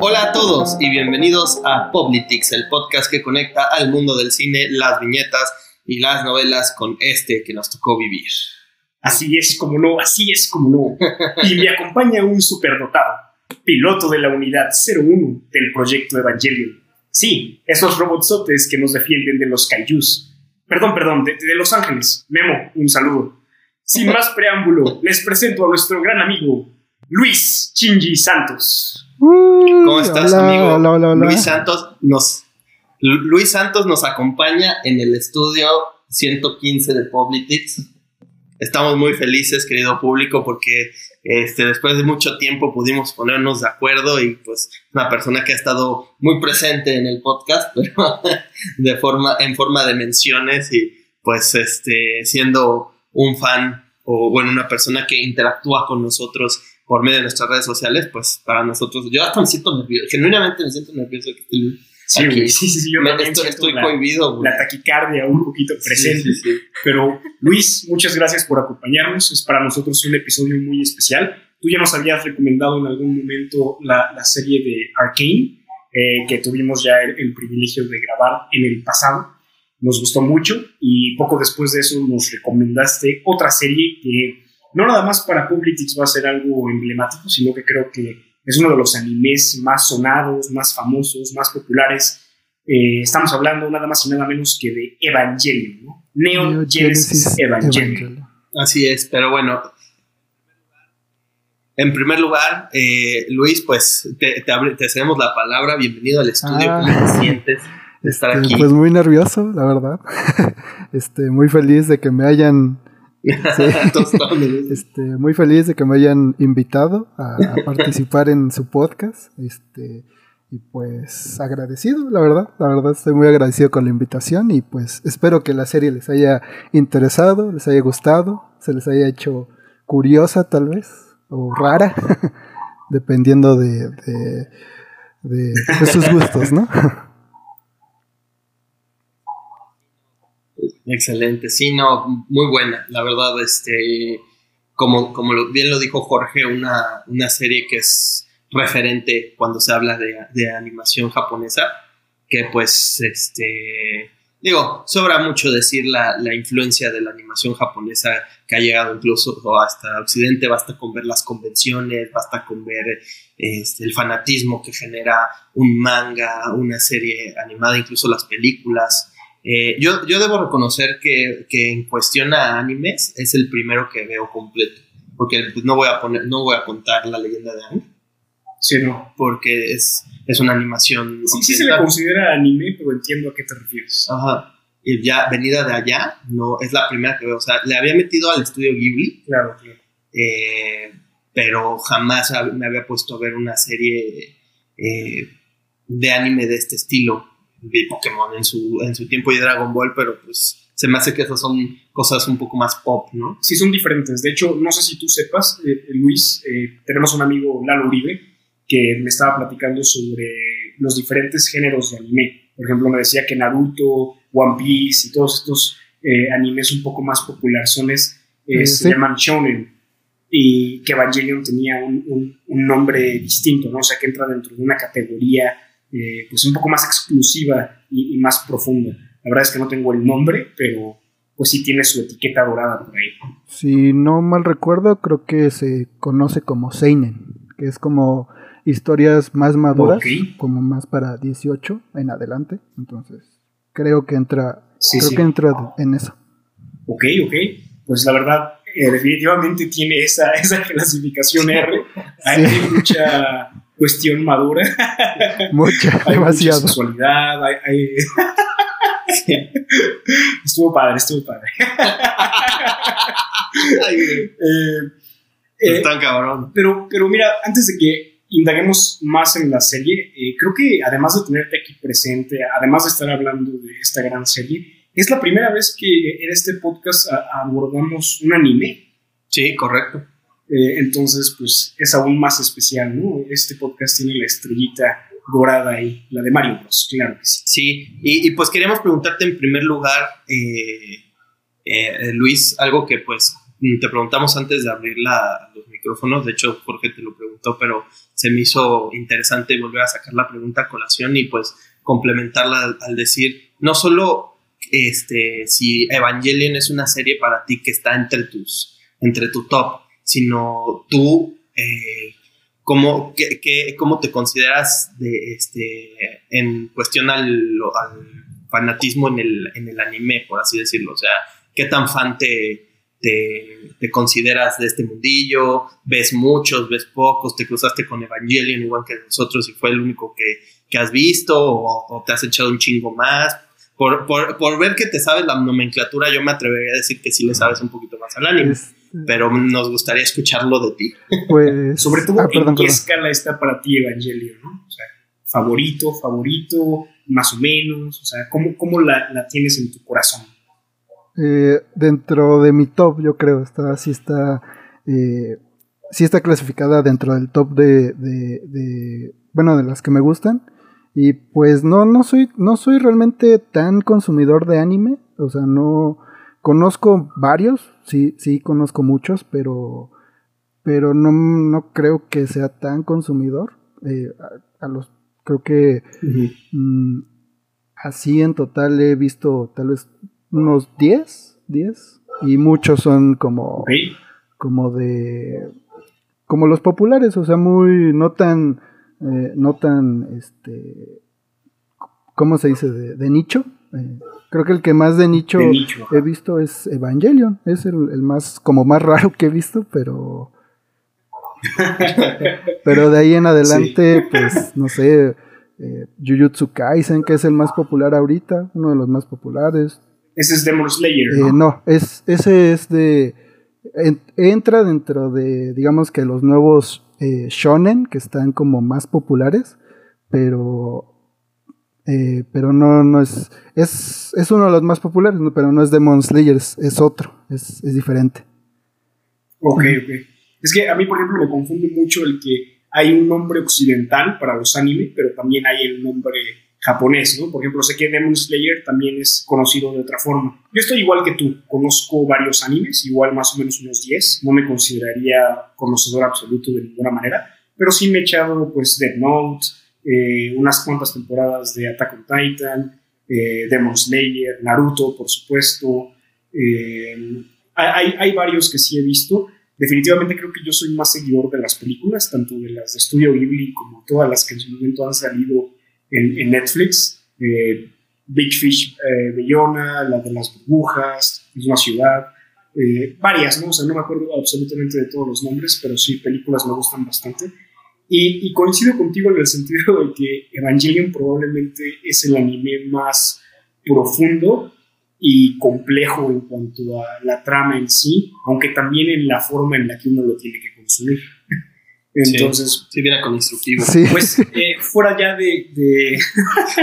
Hola a todos y bienvenidos a Poplitics, el podcast que conecta al mundo del cine, las viñetas y las novelas con este que nos tocó vivir. Así es como no, así es como no. Y me acompaña un superdotado, piloto de la unidad 01 del proyecto Evangelion. Sí, esos robotsotes que nos defienden de los kaijus. Perdón, perdón, de, de Los Ángeles. Memo, un saludo. Sin más preámbulo, les presento a nuestro gran amigo, Luis Chingy Santos. ¿Cómo estás, amigo? Luis Santos nos Luis Santos nos acompaña en el estudio 115 de Poplitics. Estamos muy felices, querido público, porque este, después de mucho tiempo pudimos ponernos de acuerdo y pues una persona que ha estado muy presente en el podcast, pero de forma, en forma de menciones y pues este, siendo un fan o bueno, una persona que interactúa con nosotros por medio de nuestras redes sociales, pues para nosotros, yo hasta me siento nervioso, genuinamente me siento nervioso que esté Sí, sí, sí, sí, yo estoy, la, cohibido. La taquicardia un poquito presente. Pero Luis, muchas gracias por acompañarnos. Es para nosotros un episodio muy especial. Tú ya nos habías recomendado en algún momento la, la serie de Arkane, eh, que tuvimos ya el, privilegio de grabar en el pasado. Nos gustó mucho y poco después de eso nos recomendaste otra serie que no nada más para Publitix va a ser algo emblemático, sino que creo que es uno de los animes más sonados, más famosos, más populares. Eh, estamos hablando nada más y nada menos que de Evangelion, ¿no? Neo, Genesis, Evangelion. Así es, pero bueno. En primer lugar, eh, Luis, pues te, te, cedemos la palabra. Bienvenido al estudio. ¿Cómo te ah. sientes de estar este, aquí? Pues muy nervioso, la verdad. este, muy feliz de que me hayan este, muy feliz de que me hayan invitado a, participar en su podcast. Este, y pues agradecido, la verdad. La verdad estoy muy agradecido con la invitación y pues espero que la serie les haya interesado, les haya gustado, se les haya hecho curiosa tal vez, o rara, dependiendo de, de sus gustos, ¿no? Excelente, sí, no, muy buena, la verdad, este, como, como bien lo dijo Jorge, una, una serie que es referente cuando se habla de, animación japonesa, que pues, este, digo, sobra mucho decir la, influencia de la animación japonesa que ha llegado incluso hasta Occidente, basta con ver las convenciones, basta con ver este, el fanatismo que genera un manga, una serie animada, incluso las películas. Eh, yo, yo debo reconocer que, que, en cuestión a animes es el primero que veo completo. Porque pues, no voy a poner, no voy a contar la leyenda de Aang. Sí, no. Porque es, es una animación. Sí, sí se le considera anime, pero entiendo a qué te refieres. Ajá. Y ya venida de allá, no, es la primera que veo. O sea, le había metido al estudio Ghibli. Claro, claro. Eh, pero jamás me había puesto a ver una serie eh, de anime de este estilo vi Pokémon en su, en su tiempo y Dragon Ball, pero pues se me hace que esas son cosas un poco más pop, ¿no? Sí, son diferentes. De hecho, no sé si tú sepas, eh, Luis, eh, tenemos un amigo, Lalo Uribe, que me estaba platicando sobre los diferentes géneros de anime. Por ejemplo, me decía que Naruto, One Piece y todos estos eh, animes un poco más populares se llaman shonen y que Evangelion tenía un, un, un, nombre distinto, ¿no? O sea, que entra dentro de una categoría eh, pues un poco más exclusiva y, más profunda. La verdad es que no tengo el nombre, pero pues sí tiene su etiqueta dorada por ahí. Si no mal recuerdo, creo que se conoce como Seinen, que es como historias más maduras, como más para 18 en adelante. Entonces, creo que entra, creo que entra en eso. Ok, ok. Pues la verdad, eh, definitivamente tiene esa, esa clasificación R. Hay mucha cuestión madura. Mucha, hay demasiado. Mucha sexualidad, hay, estuvo padre, estuvo padre. eh, eh, tan cabrón. Pero, pero mira, antes de que indaguemos más en la serie, eh, creo que además de tenerte aquí presente, además de estar hablando de esta gran serie, es la primera vez que en este podcast abordamos un anime. Sí, correcto. Eh, entonces, pues es aún más especial, ¿no? Este podcast tiene la estrellita dorada ahí, la de Mario Bros, claro que sí. Sí, y, pues queremos preguntarte en primer lugar, eh, eh, Luis, algo que pues mm, te preguntamos antes de abrir los micrófonos, de hecho Jorge te lo preguntó, pero se me hizo interesante volver a sacar la pregunta a colación y pues complementarla al, decir, no solo este, si Evangelion es una serie para ti que está entre tus, entre tu top, sino tú, eh, ¿cómo, ¿cómo, te consideras de, este, en cuestión al, fanatismo en el, en el anime, por así decirlo? O sea, ¿qué tan fan te, te, consideras de este mundillo, ves muchos, ves pocos, te cruzaste con Evangelion igual que nosotros y fue el único que, has visto o, te has echado un chingo más. Por, por, ver que te sabes la nomenclatura, yo me atrevería a decir que sí le sabes un poquito más al anime, este, pero nos gustaría escucharlo de ti. Pues, Sobre todo, ah, ¿en qué escala está para ti Evangelion? O sea, favorito, favorito, más o menos, o sea, ¿cómo, cómo la, la tienes en tu corazón? Eh, dentro de mi top, yo creo, está, sí está, eh, sí está clasificada dentro del top de, de, bueno, de las que me gustan. Y pues no, no soy, no soy realmente tan consumidor de anime, o sea, no, conozco varios, sí, sí conozco muchos, pero, pero no, no creo que sea tan consumidor. Eh, a, los, creo que mm, así en total he visto tal vez unos 10, 10 y muchos son como como de como los populares, o sea, muy no tan eh, no tan este ¿cómo se dice? de, nicho. Eh, creo que el que más de nicho, he visto es Evangelion, es el, más como más raro que he visto, pero pero de ahí en adelante, pues no sé, eh, Jujutsu Kaisen, que es el más popular ahorita, uno de los más populares. Ese es Demon Slayer. ¿no? Eh, no, es, ese es de. entra dentro de, digamos que los nuevos eh, shonen que están como más populares, pero. Eh, pero no, no es, es. Es uno de los más populares, pero no es Demon Slayer, es, otro, es, es diferente. Ok, ok. Es que a mí, por ejemplo, me confunde mucho el que hay un nombre occidental para los anime, pero también hay el nombre japonés, ¿no? Por ejemplo, sé que Demon Slayer también es conocido de otra forma. Yo estoy igual que tú, conozco varios animes, igual más o menos unos 10, no me consideraría conocedor absoluto de ninguna manera, pero sí me he echado pues Dead Note, eh, unas cuantas temporadas de Attack on Titan, eh, Demon Slayer, Naruto, por supuesto. Eh, hay, hay varios que sí he visto. Definitivamente creo que yo soy más seguidor de las películas, tanto de las de Studio Ghibli como todas las que en su momento han salido en, Netflix. Eh, Big Fish eh, Bellona, la de las burbujas, es una ciudad, eh, varias, ¿no? O sea, no me acuerdo absolutamente de todos los nombres, pero sí, películas me gustan bastante. Y, coincido contigo en el sentido de que Evangelion probablemente es el anime más profundo y complejo en cuanto a la trama en sí, aunque también en la forma en la que uno lo tiene que consumir. Entonces. Sí, viene con instructivo. Pues eh, fuera ya de.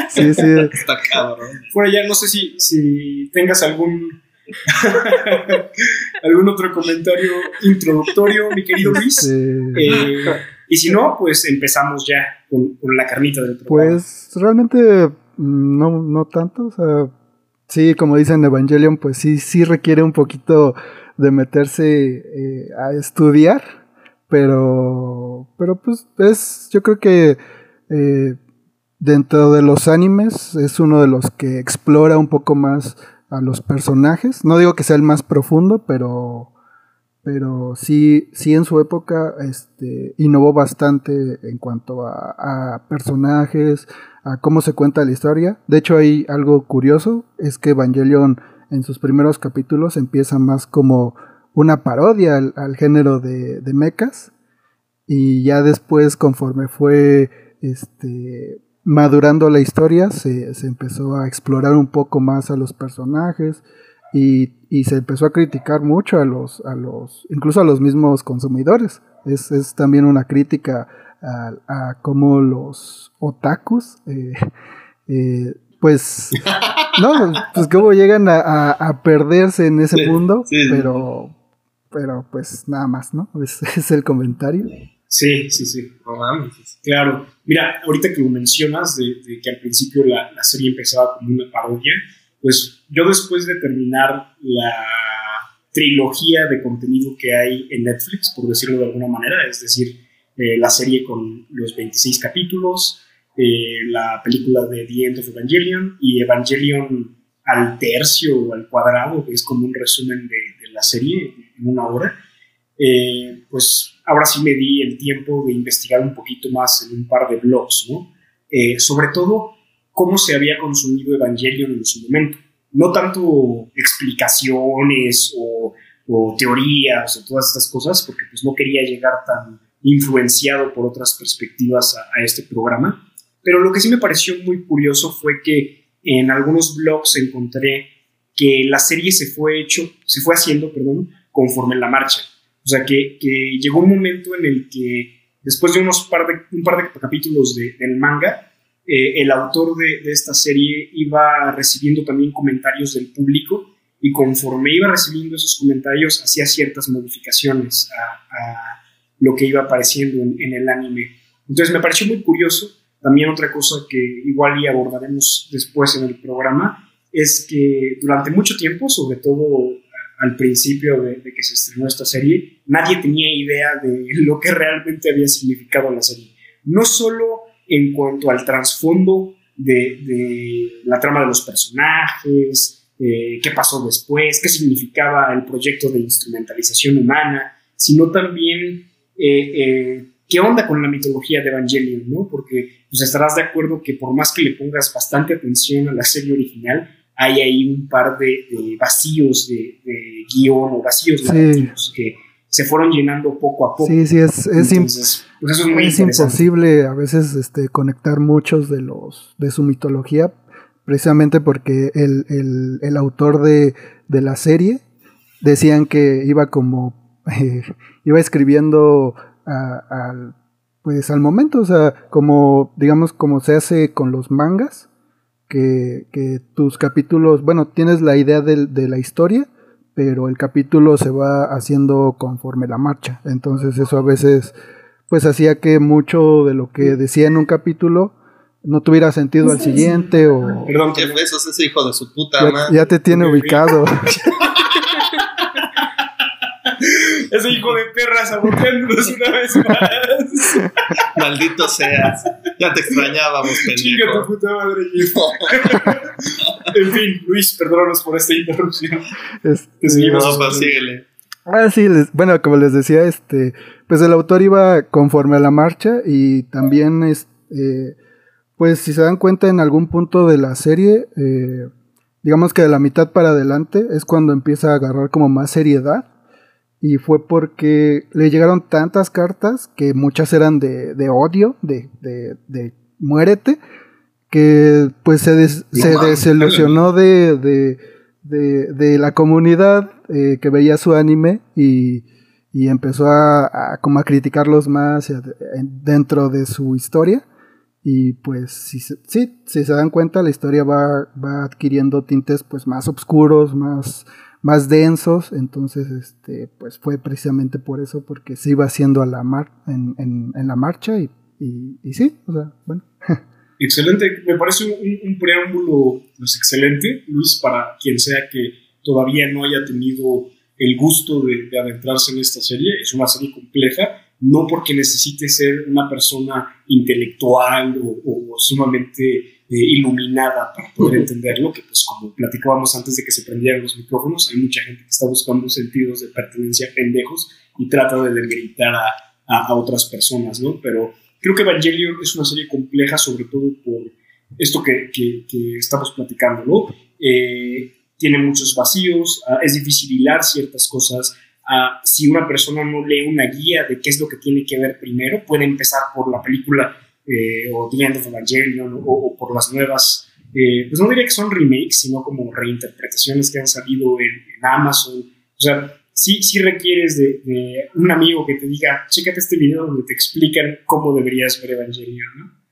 sí, sí. Está cabrón. Fuera ya, no sé si, si tengas algún. algún otro comentario introductorio, mi querido Luis. Eh, y si no, pues empezamos ya con, la carnita del programa. Pues realmente mm, no, no tanto. O sea, sí, como dicen Evangelion, pues sí, sí requiere un poquito de meterse eh, a estudiar pero, pero pues es, yo creo que eh, dentro de los animes es uno de los que explora un poco más a los personajes. No digo que sea el más profundo, pero, pero sí, sí en su época este, innovó bastante en cuanto a, personajes, a cómo se cuenta la historia. De hecho hay algo curioso, es que Evangelion en sus primeros capítulos empieza más como una parodia al, género de, mechas y ya después conforme fue este, madurando la historia se, empezó a explorar un poco más a los personajes y, se empezó a criticar mucho a los, a los, incluso a los mismos consumidores. Es, también una crítica a, cómo los otakus, eh, eh, pues, no, pues cómo llegan a, perderse en ese mundo, pero pero pues nada más, ¿no? Ese es el comentario. Sí, sí, sí. Claro. Mira, ahorita que lo mencionas, de, que al principio la, serie empezaba como una parodia, pues yo después de terminar la trilogía de contenido que hay en Netflix, por decirlo de alguna manera, es decir, eh, la serie con los 26 capítulos, eh, la película de The End of Evangelion y Evangelion al tercio o al cuadrado, que es como un resumen de, la serie en una hora. Eh, pues ahora sí me di el tiempo de investigar un poquito más en un par de blogs, ¿no? sobre todo cómo se había consumido Evangelion en su momento no tanto explicaciones o, teorías o todas estas cosas, porque pues no quería llegar tan influenciado por otras perspectivas a, este programa. Pero lo que sí me pareció muy curioso fue que en algunos blogs encontré que la serie se fue hecho, se fue haciendo, perdón, conforme en la marcha. O sea, que, llegó un momento en el que después de unos par de, un par de capítulos del manga, eh, el autor de, esta serie iba recibiendo también comentarios del público y conforme iba recibiendo esos comentarios hacía ciertas modificaciones a, lo que iba apareciendo en, el anime. Entonces me pareció muy curioso. También otra cosa que igual y abordaremos después en el programa es que durante mucho tiempo, sobre todo al principio de, de que se estrenó esta serie, nadie tenía idea de lo que realmente había significado la serie. No solo en cuanto al trasfondo de, la trama de los personajes, eh, qué pasó después, qué significaba el proyecto de instrumentalización humana, sino también eh, eh, qué onda con la mitología de Evangelion, ¿no? Porque pues, estarás de acuerdo que por más que le pongas bastante atención a la serie original, hay ahí un par de, vacíos de, guion o vacíos que se fueron llenando poco a poco. Sí, sí, es, es, pues es, imposible a veces este, conectar muchos de los de su mitología, precisamente porque el, el, autor de, de, la serie decían que iba como eh, iba escribiendo al pues al momento, o sea, como digamos como se hace con los mangas, que, que tus capítulos, bueno, tienes la idea de, de la historia, pero el capítulo se va haciendo conforme la marcha. Entonces eso a veces pues hacía que mucho de lo que decía en un capítulo no tuviera sentido al siguiente o... Perdón, que besos ese hijo de su puta ya, madre. Ya te tiene ubicado. ese hijo de perra saboteándonos una vez más. Maldito seas. Ya te extrañábamos, pendejo. Chinga tu puta madre, En fin, Luis, perdónanos por esta interrupción. Este, no, pues síguele. Ah, sí, bueno, como les decía, este, pues el autor iba conforme a la marcha y también, es, eh, pues si se dan cuenta en algún punto de la serie, eh, digamos que de la mitad para adelante es cuando empieza a agarrar como más seriedad y fue porque le llegaron tantas cartas que muchas eran de, de odio, de, de, de, muérete, que pues se, se desilusionó de, de, de, la comunidad eh, que veía su anime y, y empezó a, como a criticarlos más dentro de su historia. Y pues si, sí, si se dan cuenta, la historia va, va adquiriendo tintes pues más oscuros, más más densos, entonces este, pues fue precisamente por eso, porque se iba haciendo a la mar, en, en, la marcha y, y, sí, o sea, bueno. Excelente, me parece un, preámbulo pues, excelente, Luis, para quien sea que todavía no haya tenido el gusto de, adentrarse en esta serie. Es una serie compleja, no porque necesite ser una persona intelectual o sumamente eh, iluminada para poder entenderlo, que pues como platicábamos antes de que se prendieran los micrófonos, hay mucha gente que está buscando sentidos de pertenencia pendejos y trata de gritar a, a, otras personas, ¿no? Pero creo que Evangelion es una serie compleja, sobre todo por esto que, que, estamos platicando, ¿no? Eh, tiene muchos vacíos, ah, es difícil hilar ciertas cosas. Ah, si una persona no lee una guía de qué es lo que tiene que ver primero, puede empezar por la película eh, o The End of Evangelion o, por las nuevas, eh, pues no diría que son remakes, sino como reinterpretaciones que han salido en, Amazon. O sea, sí, sí requieres de, un amigo que te diga, chécate este video donde te explican cómo deberías ver Evangelion, ¿no?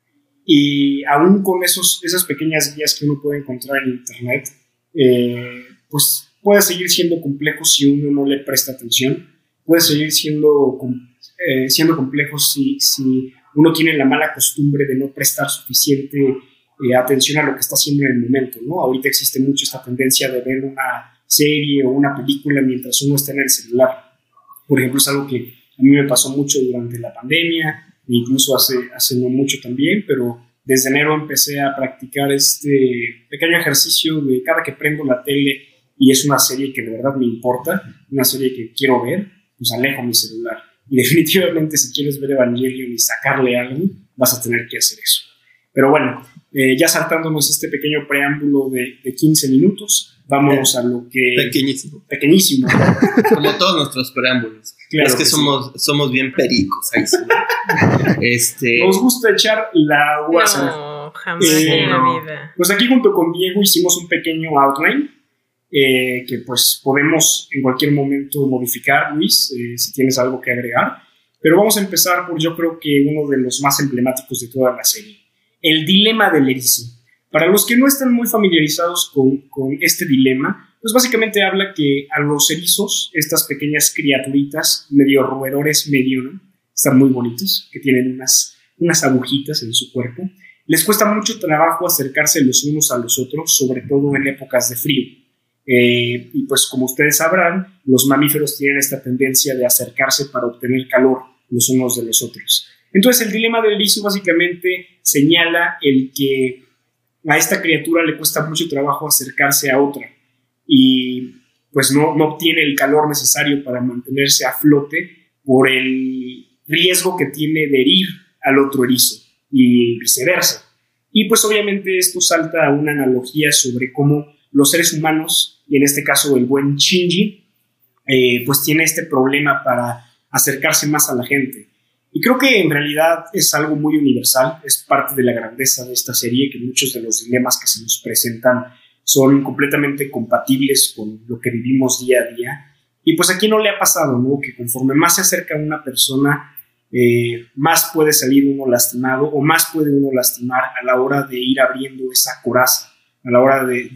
Y aún con esos, esas pequeñas guías que uno puede encontrar en Internet, eh, pues puede seguir siendo complejo si uno no le presta atención, puede seguir siendo, siendo complejo si, si uno tiene la mala costumbre de no prestar suficiente eh, atención a lo que está haciendo en el momento, ¿no? Ahorita existe mucho esta tendencia de ver una serie o una película mientras uno está en el celular. Por ejemplo, es algo que a mí me pasó mucho durante la pandemia, incluso hace, hace no mucho también, pero desde enero empecé a practicar este pequeño ejercicio de cada que prendo la tele y es una serie que de verdad me importa, una serie que quiero ver, pues alejo mi celular. Y definitivamente si quieres ver Evangelion y sacarle algo, vas a tener que hacer eso. Pero bueno, eh, ya saltándonos este pequeño preámbulo de, de 15 minutos, vamos a lo que... Pequeñísimo. Pequeñísimo. Como todos nuestros preámbulos. Claro es que, somos, somos bien pericos. Ahí este... Nos gusta echar la guasa. No, jamás en la vida. Pues aquí junto con Diego hicimos un pequeño outline eh, que pues podemos en cualquier momento modificar, Luis, eh, si tienes algo que agregar. Pero vamos a empezar por yo creo que uno de los más emblemáticos de toda la serie, el dilema del erizo. Para los que no están muy familiarizados con, este dilema, pues básicamente habla que a los erizos, estas pequeñas criaturitas, medio roedores, medio, ¿no? Están muy bonitos, que tienen unas, unas agujitas en su cuerpo. Les cuesta mucho trabajo acercarse los unos a los otros, sobre todo en épocas de frío. Eh, y pues como ustedes sabrán, los mamíferos tienen esta tendencia de acercarse para obtener calor los unos de los otros. Entonces el dilema del erizo básicamente señala el que a esta criatura le cuesta mucho trabajo acercarse a otra y pues no, no obtiene el calor necesario para mantenerse a flote por el riesgo que tiene de herir al otro erizo y viceversa. Y pues obviamente esto salta a una analogía sobre cómo los seres humanos, y en este caso el buen Shinji, eh, pues tiene este problema para acercarse más a la gente. Y creo que en realidad es algo muy universal, es parte de la grandeza de esta serie, que muchos de los dilemas que se nos presentan son completamente compatibles con lo que vivimos día a día. Y pues aquí no le ha pasado, ¿no? Que conforme más se acerca una persona, eh, más puede salir uno lastimado o más puede uno lastimar a la hora de ir abriendo esa coraza a la hora de,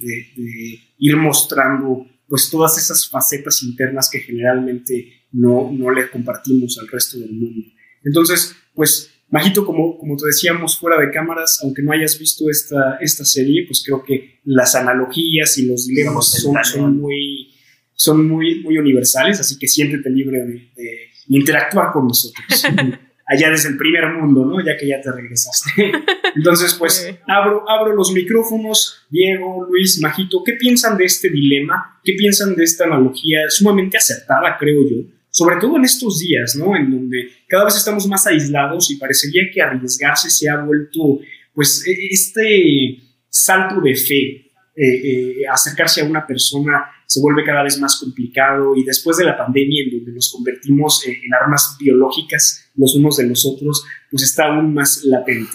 ir mostrando pues todas esas facetas internas que generalmente no, no le compartimos al resto del mundo. Entonces, pues, Majito, como, como te decíamos fuera de cámaras, aunque no hayas visto esta, esta serie, pues creo que las analogías y los dilemas son, muy, son muy, muy universales, así que siéntete libre de, de interactuar con nosotros. allá desde el primer mundo, ¿no? Ya que ya te regresaste. Entonces, pues abro, abro los micrófonos, Diego, Luis, Majito, ¿qué piensan de este dilema? ¿Qué piensan de esta analogía sumamente acertada, creo yo? Sobre todo en estos días, ¿no? En donde cada vez estamos más aislados y parecería que arriesgarse se ha vuelto, pues, e, este salto de fe, eh, eh, acercarse a una persona se vuelve cada vez más complicado y después de la pandemia en donde nos convertimos en, armas biológicas los unos de los otros, pues está aún más latente.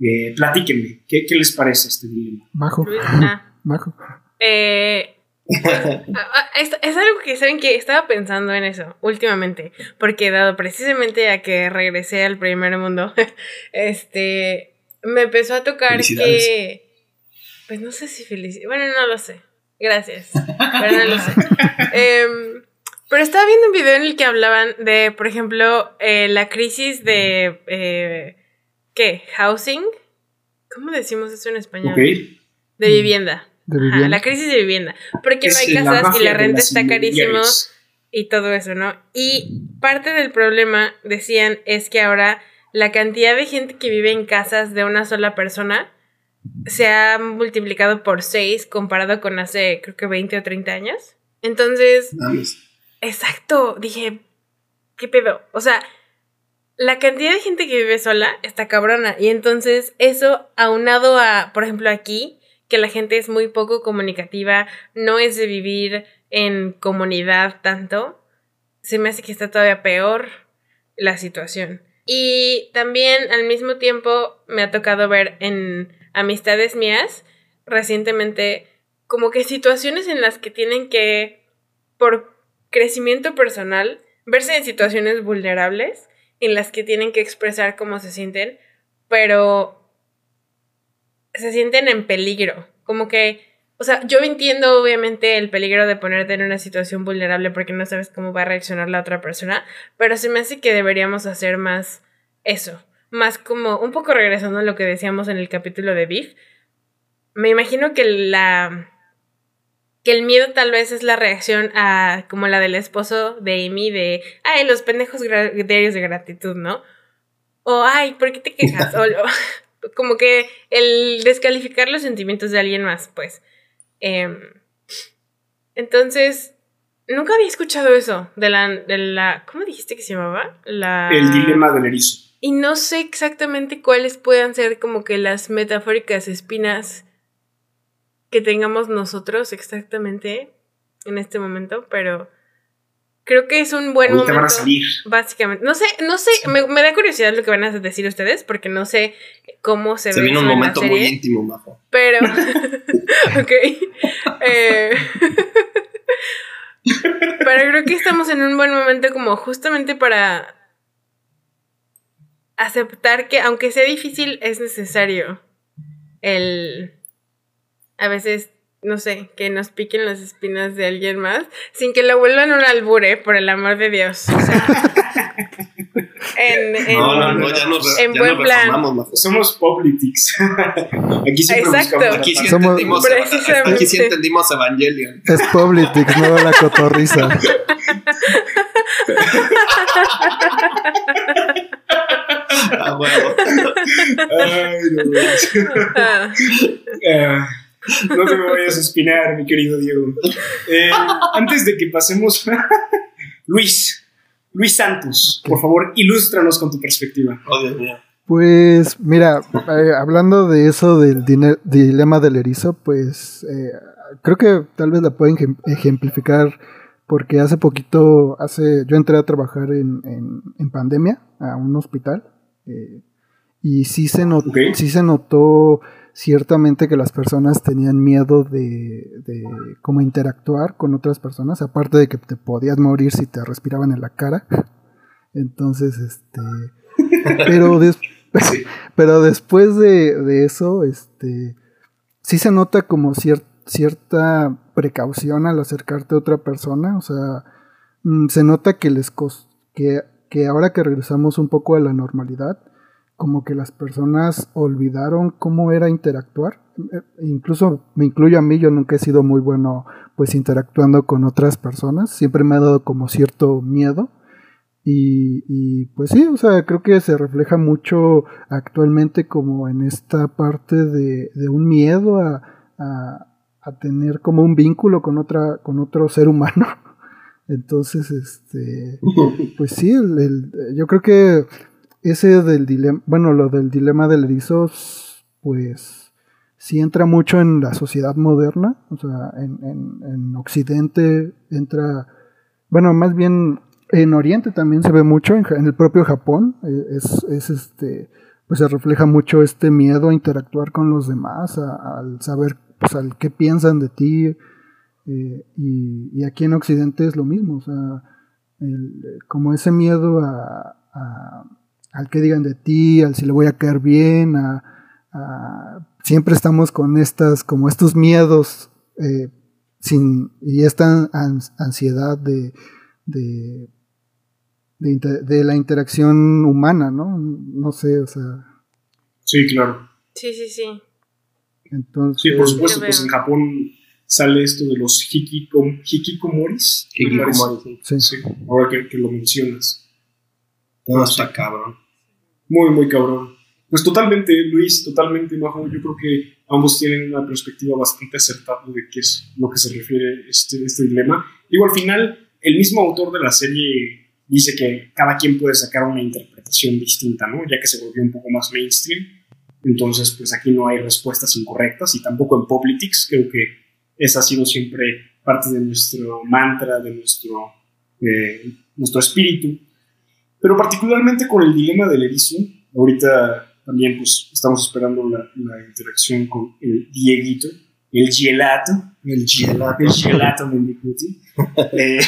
Eh, platíquenme, ¿qué, les parece este dilema? Majo. Ah. Majo. Eh, es, es, algo que saben que estaba pensando en eso últimamente, porque dado precisamente a que regresé al primer mundo, este me empezó a tocar que pues no sé si feliz. Bueno, no lo sé. Gracias. Pero no lo sé. Em, pero estaba viendo un video en el que hablaban de, por ejemplo, eh, la crisis de. Eh, ¿Qué? ¿Housing? ¿Cómo decimos eso en español? De vivienda. De vivienda. la crisis de vivienda. Porque no hay casas y la renta está carísimo y todo eso, ¿no? Y parte del problema, decían, es que ahora la cantidad de gente que vive en casas de una sola persona se ha multiplicado por 6 comparado con hace creo que 20 o 30 años. Entonces, exacto, dije, ¿qué pedo? O sea, la cantidad de gente que vive sola está cabrona. Y entonces eso aunado a, por ejemplo, aquí, que la gente es muy poco comunicativa, no es de vivir en comunidad tanto, se me hace que está todavía peor la situación. Y también al mismo tiempo me ha tocado ver en amistades mías recientemente como que situaciones en las que tienen que, por crecimiento personal, verse en situaciones vulnerables en las que tienen que expresar cómo se sienten, pero se sienten en peligro. Como que, o sea, yo entiendo obviamente el peligro de ponerte en una situación vulnerable porque no sabes cómo va a reaccionar la otra persona, pero se me hace que deberíamos hacer más eso más como un poco regresando a lo que decíamos en el capítulo de Beef, me imagino que la que el miedo tal vez es la reacción a como la del esposo de Amy de, ay, los pendejos diarios de gratitud, ¿no? O, ay, ¿por qué te quejas? o, como que el descalificar los sentimientos de alguien más, pues. Em, entonces, nunca había escuchado eso de la, de la, ¿cómo dijiste que se llamaba? La... El dilema del erizo. Y no sé exactamente cuáles puedan ser como que las metafóricas espinas que tengamos nosotros exactamente en este momento, pero creo que es un buen momento. van a salir. Básicamente. No sé, no sé, me, da curiosidad lo que van a decir ustedes, porque no sé cómo se, ve. Se viene un momento muy íntimo, Majo. Pero. ok. Eh, pero creo que estamos en un buen momento, como justamente para aceptar que, aunque sea difícil, es necesario el a veces, no sé, que nos piquen las espinas de alguien más sin que lo vuelvan un albure, por el amor de Dios. en, en, no, no, no, ya nos, en buen plan. Somos politics. aquí siempre Exacto. Aquí sí, entendimos, aquí sí entendimos Evangelion. Es politics, no la cotorriza. ah, bueno. Ay, no. No te me vayas a espinar, mi querido Diego. Eh, antes de que pasemos, Luis, Luis Santos, por favor, ilústranos con tu perspectiva. Oh, Dios mío. Pues mira, eh, hablando de eso del dilema del erizo, pues eh, creo que tal vez la pueden ejemplificar porque hace poquito, hace, yo entré a trabajar en, en, pandemia a un hospital y sí se, notó, sí se notó ciertamente que las personas tenían miedo de, de cómo interactuar con otras personas, aparte de que te podías morir si te respiraban en la cara. Entonces, este... Pero, pero después de, eso, este... Sí se nota como cierta precaución al acercarte a otra persona, o sea, mm, se nota que les que, que ahora que regresamos un poco a la normalidad, como que las personas olvidaron cómo era interactuar. Eh, incluso me incluyo a mí, yo nunca he sido muy bueno pues interactuando con otras personas, siempre me ha dado como cierto miedo. Y, pues sí, o sea, creo que se refleja mucho actualmente como en esta parte de, un miedo a, tener como un vínculo con otra, con otro ser humano. Entonces, este, pues sí, yo creo que ese del dilema, bueno, lo del dilema del erizo, pues sí entra mucho en la sociedad moderna, o sea, en, en, Occidente entra, bueno, más bien en Oriente también se ve mucho, en, el propio Japón, eh, es, es, este, pues se refleja mucho este miedo a interactuar con los demás, al saber, pues, al qué piensan de ti, eh, y, aquí en Occidente es lo mismo, o sea, como ese miedo a al que digan de ti, al si le voy a caer bien, siempre estamos con estas, como estos miedos eh, sin, y esta ansiedad de, de, de, la interacción humana, ¿no? No sé, o sea. Sí, claro. Sí, sí, sí. Entonces, sí, por supuesto, pues en Japón sale esto de los hikikomoris. Hikikomoris, sí. sí. Ahora que, que lo mencionas. No, está cabrón. Muy, muy cabrón. Pues totalmente, Luis, totalmente, Majo. Yo creo que ambos tienen una perspectiva bastante acertada de qué es lo que se refiere este, este dilema. Digo, al final, el mismo autor de la serie dice que cada quien puede sacar una interpretación distinta, ¿no? Ya que se volvió un poco más mainstream. Entonces, pues aquí no hay respuestas incorrectas y tampoco en Politics. Creo que esa ha sido siempre parte de nuestro mantra, de nuestro, eh, nuestro espíritu pero particularmente con el dilema del erizo, ahorita también pues estamos esperando la, interacción con el Dieguito, el gelato, el gelato, el gelato Mendicuti. Eh,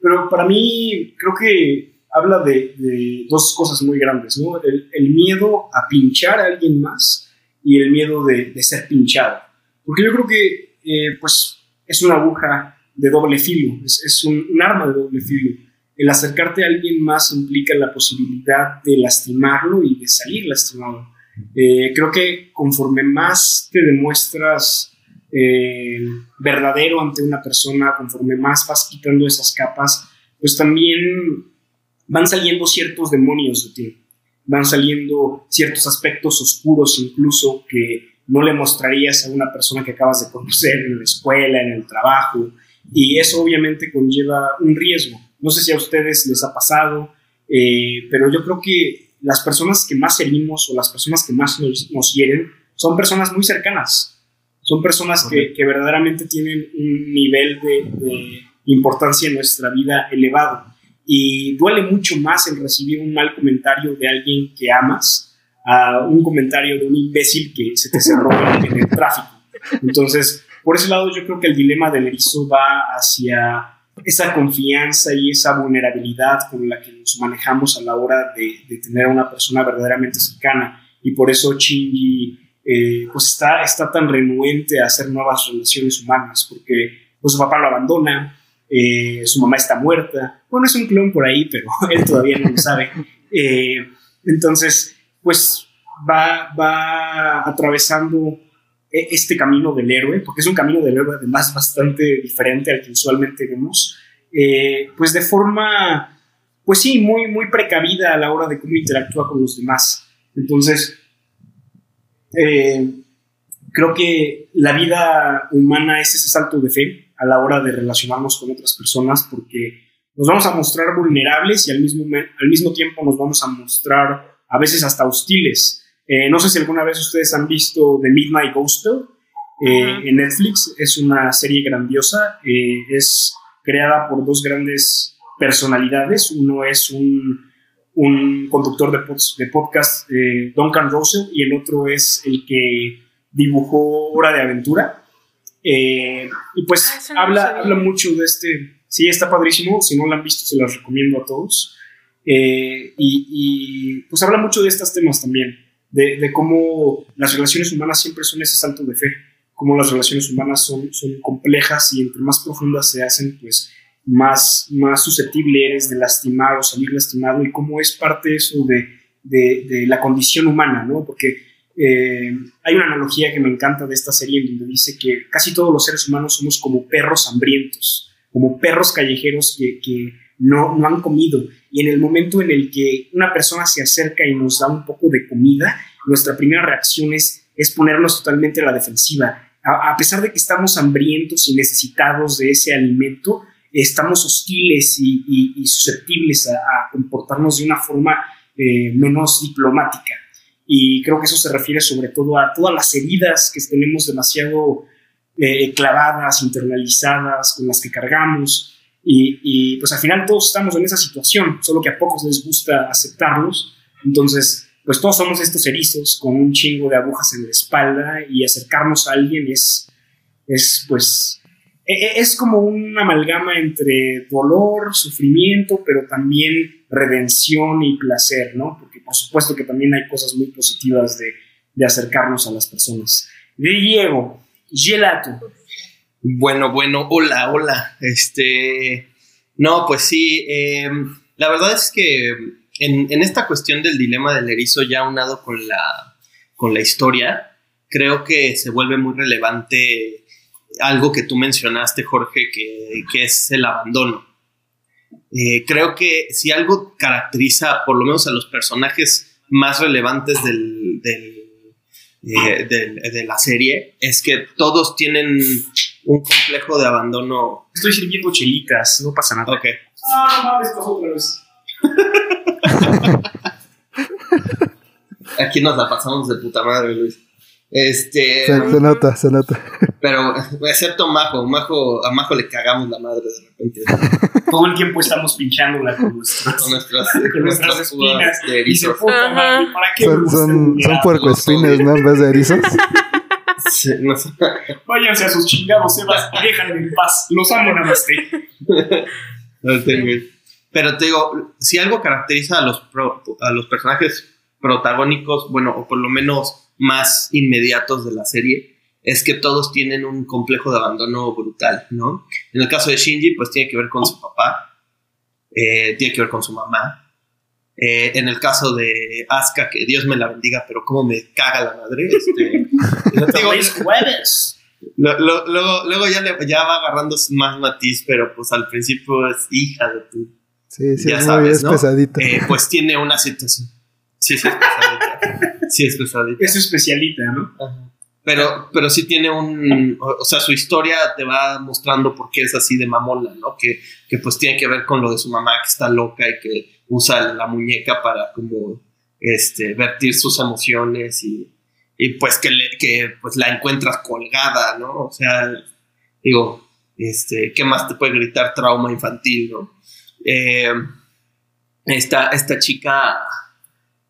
pero para mí creo que habla de, dos cosas muy grandes, ¿no? El, miedo a pinchar a alguien más y el miedo de, ser pinchado. Porque yo creo que eh, pues es una aguja de doble filo, es, un, arma de doble filo el acercarte a alguien más implica la posibilidad de lastimarlo y de salir lastimado. Eh, creo que conforme más te demuestras eh, verdadero ante una persona, conforme más vas quitando esas capas, pues también van saliendo ciertos demonios de ti, van saliendo ciertos aspectos oscuros incluso que no le mostrarías a una persona que acabas de conocer en la escuela, en el trabajo, y eso obviamente conlleva un riesgo. No sé si a ustedes les ha pasado, eh, pero yo creo que las personas que más herimos o las personas que más nos, hieren son personas muy cercanas, son personas que, verdaderamente tienen un nivel de, importancia en nuestra vida elevado. Y duele mucho más el recibir un mal comentario de alguien que amas a un comentario de un imbécil que se te cerró en el tráfico. Entonces, por ese lado yo creo que el dilema del erizo va hacia esa confianza y esa vulnerabilidad con la que nos manejamos a la hora de, tener a una persona verdaderamente cercana. Y por eso Shinji eh, pues está, está tan renuente a hacer nuevas relaciones humanas, porque pues, su papá lo abandona, eh, su mamá está muerta. Bueno, es un clon por ahí, pero él todavía no lo sabe. Eh, entonces, pues va, va atravesando e, este camino del héroe, porque es un camino del héroe además bastante diferente al que usualmente vemos, eh, pues de forma, pues sí, muy, muy precavida a la hora de cómo interactúa con los demás. Entonces, eh, creo que la vida humana es ese salto de fe a la hora de relacionarnos con otras personas, porque nos vamos a mostrar vulnerables y al mismo, al mismo tiempo nos vamos a mostrar a veces hasta hostiles eh, no sé si alguna vez ustedes han visto The Midnight Gospel eh, en Netflix. Es una serie grandiosa. Eh, es creada por dos grandes personalidades. Uno es un, conductor de, de podcast, Duncan Russell, y el otro es el que dibujó Hora de Aventura. y pues ah, habla, habla mucho de este. Sí, está padrísimo. Si no lo han visto, se los recomiendo a todos. Y, y, pues habla mucho de estos temas también de, cómo las relaciones humanas siempre son ese salto de fe, cómo las relaciones humanas son, son complejas y entre más profundas se hacen, pues más, más susceptible eres de lastimar o salir lastimado y cómo es parte eso de, de, la condición humana, ¿no? Porque eh, hay una analogía que me encanta de esta serie en donde dice que casi todos los seres humanos somos como perros hambrientos, como perros callejeros que, que no, no han comido. Y en el momento en el que una persona se acerca y nos da un poco de comida, nuestra primera reacción es, es ponernos totalmente a la defensiva. A, pesar de que estamos hambrientos y necesitados de ese alimento, estamos hostiles y, susceptibles a, comportarnos de una forma eh, menos diplomática. Y creo que eso se refiere sobre todo a todas las heridas que tenemos demasiado eh, clavadas, internalizadas, con las que cargamos, y, pues al final todos estamos en esa situación, solo que a pocos les gusta aceptarlos. Entonces, pues todos somos estos erizos con un chingo de agujas en la espalda y acercarnos a alguien es, es pues, e, e, es como una amalgama entre dolor, sufrimiento, pero también redención y placer, ¿no? Porque por supuesto que también hay cosas muy positivas de, de acercarnos a las personas. Diego, Gelato. Bueno, bueno, hola, hola. Este, no, pues sí, eh, la verdad es que en, esta cuestión del dilema del erizo ya unado con la, con la historia, creo que se vuelve muy relevante algo que tú mencionaste, Jorge, que, es el abandono. Eh, creo que si algo caracteriza por lo menos a los personajes más relevantes del, eh, de la serie, es que todos tienen un complejo de abandono. Estoy sirviendo chelitas, no pasa nada. Ok. Ah, mames, pasó otra vez. Aquí nos la pasamos de puta madre, Luis. Este. Se, nota, se nota. Pero, excepto Majo, Majo, a Majo le cagamos la madre de repente. Todo el tiempo estamos pinchándola con nuestras, con nuestras, con nuestras espinas. De erizos. ¿para qué son, son, son puercoespines, ¿no? En vez de erizos. Váyanse a sus chingados, Sebas, déjenme en paz. Los amo, namaste. Pero te digo, si algo caracteriza a los, a los personajes protagónicos, bueno, o por lo menos más inmediatos de la serie, es que todos tienen un complejo de abandono brutal, ¿no? En el caso de Shinji, pues tiene que ver con su papá, eh, tiene que ver con su mamá, eh, en el caso de Asuka, que Dios me la bendiga, pero cómo me caga la madre. Este, digo, es jueves. luego, luego ya, le, ya va agarrando más matiz, pero pues al principio es hija de tu. Sí, sí, ya es sabes, ¿no? pesadita. Eh, pues tiene una situación. Sí, sí, es pesadita. sí, es pesadita. Es especialita, ¿no? Pero, pero sí tiene un, o sea, su historia te va mostrando por qué es así de mamona, ¿no? Que, que pues tiene que ver con lo de su mamá que está loca y que usa la muñeca para como, este, vertir sus emociones y, y pues que, le, que pues la encuentras colgada, ¿no? O sea, digo, este, ¿qué más te puede gritar trauma infantil, ¿no? Eh, esta, esta chica,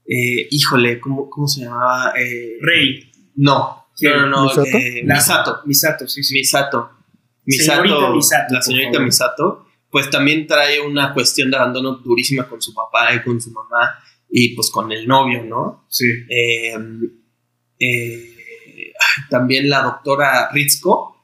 eh, híjole, ¿cómo, ¿cómo, se llamaba? Eh, Rey. No, no, no, ¿Misato? Eh, Misato. Misato, sí, sí. Misato. Misato, la señorita Misato, pues también trae una cuestión de abandono durísima con su papá y con su mamá y pues con el novio, ¿no? Sí. Eh, eh, también la doctora Ritzko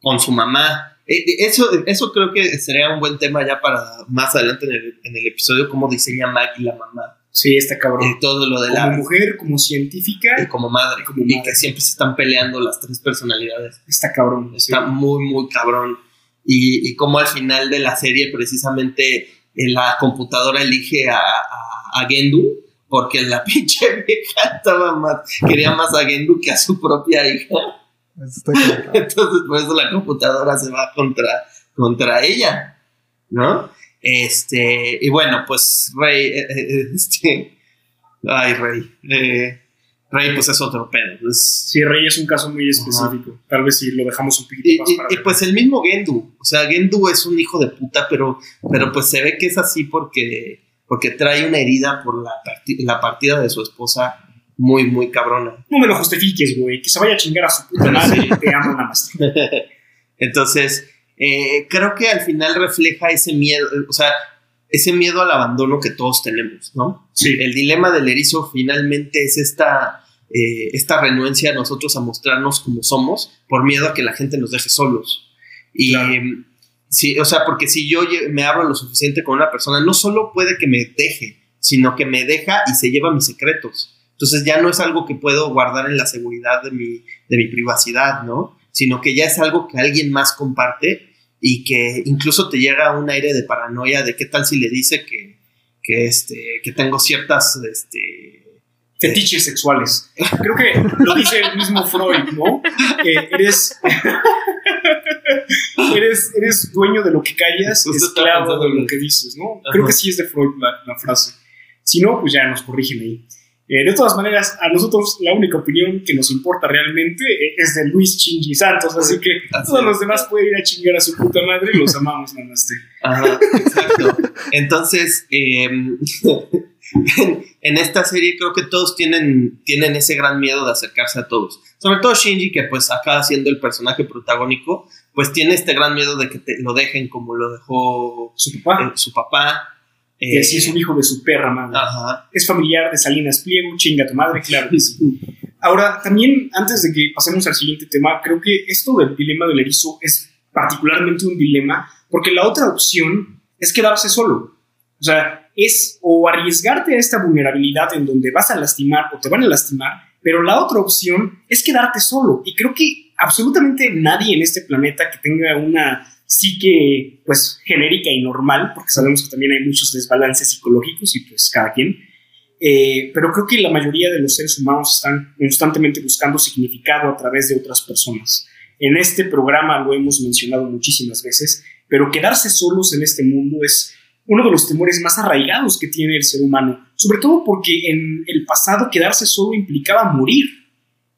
con su mamá. Eso, eso creo que sería un buen tema ya para más adelante en el, en el episodio, cómo diseña Maggie la mamá. Sí, está cabrón. Y todo lo de como mujer, como científica. Y como madre. Y que siempre se están peleando las tres personalidades. Está cabrón. Está muy, muy cabrón. Y, y como al final de la serie, precisamente, eh, la computadora elige a, a, Gendu, porque la pinche vieja estaba más, quería más a Gendu que a su propia hija. Entonces, por eso la computadora se va contra, contra ella, ¿no? Este, y bueno, pues Rey, eh, eh, este, ay, Rey, eh, Rey, pues es otro pedo. Pues. sí, Rey es un caso muy específico. Tal vez si lo dejamos un poquito más. Y, y pues el mismo Gendu. O sea, Gendu es un hijo de puta, pero, pero pues se ve que es así porque, porque trae una herida por la, la partida de su esposa muy, muy cabrona. No me lo justifiques, güey. Que se vaya a chingar a su puta madre. Te amo nada más. Entonces, eh, creo que al final refleja ese miedo, o sea, ese miedo al abandono que todos tenemos, ¿no? Sí. El dilema del erizo finalmente es esta, eh, esta renuencia a nosotros a mostrarnos como somos por miedo a que la gente nos deje solos. Y sí, o sea, porque si yo me abro lo suficiente con una persona, no solo puede que me deje, sino que me deja y se lleva mis secretos. Entonces ya no es algo que puedo guardar en la seguridad de mi, de mi privacidad, ¿no? Sino que ya es algo que alguien más comparte y que incluso te llega un aire de paranoia de qué tal si le dice que, que, este, que tengo ciertas... Este, Fetiches sexuales. Creo que lo dice el mismo Freud, ¿no? Que eres, eres, eres dueño de lo que callas, esclavo de lo que dices, ¿no? Creo que sí es de Freud la, la frase. Si no, pues ya nos corrigen ahí. Eh, de todas maneras, a nosotros la única opinión que nos importa realmente eh, es de Luis Chingy Santos, así que todos los demás pueden ir a chingar a su puta madre y los amamos, namaste. Ajá, exacto. Entonces, em, en, esta serie creo que todos tienen, tienen ese gran miedo de acercarse a todos. Sobre todo Shinji, que pues acaba siendo el personaje protagónico, pues tiene este gran miedo de que lo dejen como lo dejó su papá. Eh, su papá que sí es un hijo de su perra madre. Es familiar de Salinas Pliego, chinga tu madre, claro que sí. Ahora, también, antes de que pasemos al siguiente tema, creo que esto del dilema del erizo es particularmente un dilema, porque la otra opción es quedarse solo. O sea, es o arriesgarte a esta vulnerabilidad en donde vas a lastimar o te van a lastimar, pero la otra opción es quedarte solo. Y creo que absolutamente nadie en este planeta que tenga una sí que, pues, genérica y normal, porque sabemos que también hay muchos desbalances psicológicos y pues cada quien. Eh, pero creo que la mayoría de los seres humanos están constantemente buscando significado a través de otras personas. En este programa lo hemos mencionado muchísimas veces, pero quedarse solos en este mundo es uno de los temores más arraigados que tiene el ser humano, sobre todo porque en el pasado quedarse solo implicaba morir.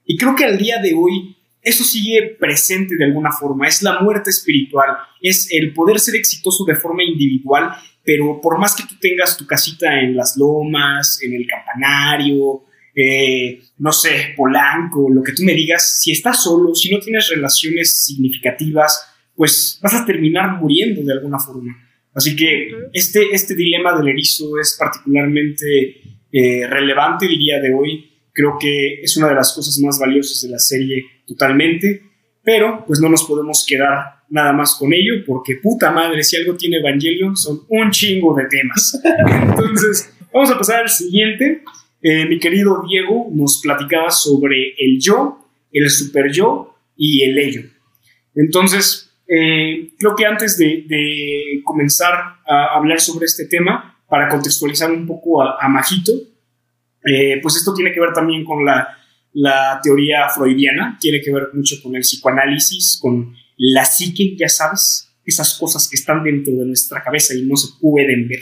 Y creo que al día de hoy eso sigue presente de alguna forma, es la muerte espiritual, es el poder ser exitoso de forma individual, pero por más que tú tengas tu casita en las lomas, en el campanario, eh, no sé, Polanco, lo que tú me digas, si estás solo, si no tienes relaciones significativas, pues vas a terminar muriendo de alguna forma. Así que este, este dilema del erizo es particularmente eh, relevante el día de hoy. Creo que es una de las cosas más valiosas de la serie totalmente, pero pues no nos podemos quedar nada más con ello, porque puta madre, si algo tiene Evangelion son un chingo de temas. Entonces, vamos a pasar al siguiente. Eh, mi querido Diego nos platicaba sobre el yo, el super yo, y el ello. Entonces, eh, creo que antes de, comenzar a hablar sobre este tema, para contextualizar un poco a, Majito, eh, pues esto tiene que ver también con la, teoría freudiana, tiene que ver mucho con el psicoanálisis, con la psique, ya sabes, esas cosas que están dentro de nuestra cabeza y no se pueden ver.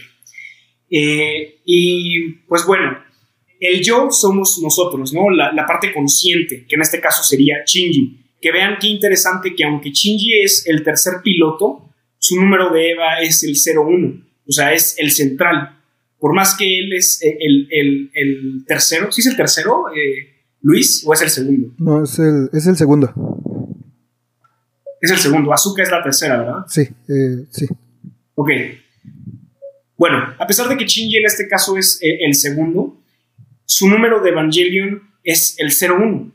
Eh, y pues bueno, el yo somos nosotros, ¿no? La, la, parte consciente, que en este caso sería Shinji. Que vean qué interesante que aunque Shinji es el tercer piloto, su número de Eva es el 01, o sea, es el central. Por más que él es eh, el, el, el tercero, ¿sí es el tercero, eh, Luis, o es el segundo? No, es el, es el segundo. Es el segundo, Azuka es la tercera, ¿verdad? Sí, eh, sí. Ok. Bueno, a pesar de que Shinji en este caso es el segundo, su número de Evangelion es el 01.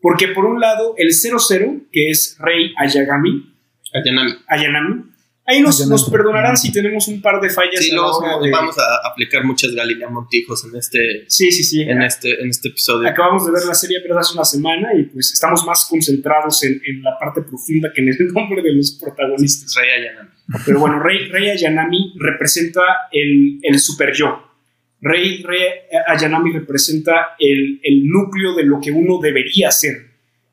Porque por un lado, el 00, que es Rey Ayagami, Ayanami. Ayanami ahí nos, nos, perdonarán si tenemos un par de fallas. Sí, luego vamos a aplicar muchas Galilea Montijos en este, sí, sí, sí. En, este, en este episodio. Acabamos de ver la serie pero hace una semana y pues estamos más concentrados en, en, la parte profunda que en el nombre de los protagonistas. Rey Ayanami. Pero bueno, Rey, Rey Ayanami representa el, el super yo Rey, Rey Ayanami representa el, núcleo de lo que uno debería ser,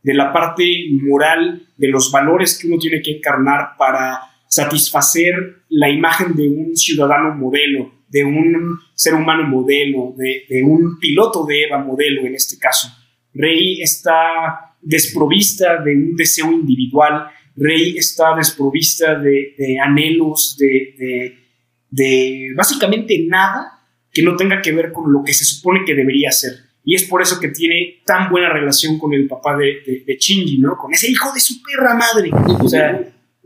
de la parte moral, de los valores que uno tiene que encarnar para satisfacer la imagen de un ciudadano modelo, de un ser humano modelo, de, un piloto de Eva modelo en este caso. Rey está desprovista de un deseo individual, Rey está desprovista de, anhelos, de, de básicamente nada que no tenga que ver con lo que se supone que debería ser. Y es por eso que tiene tan buena relación con el papá de, de, Shinji, ¿no? Con ese hijo de su perra madre. O sea,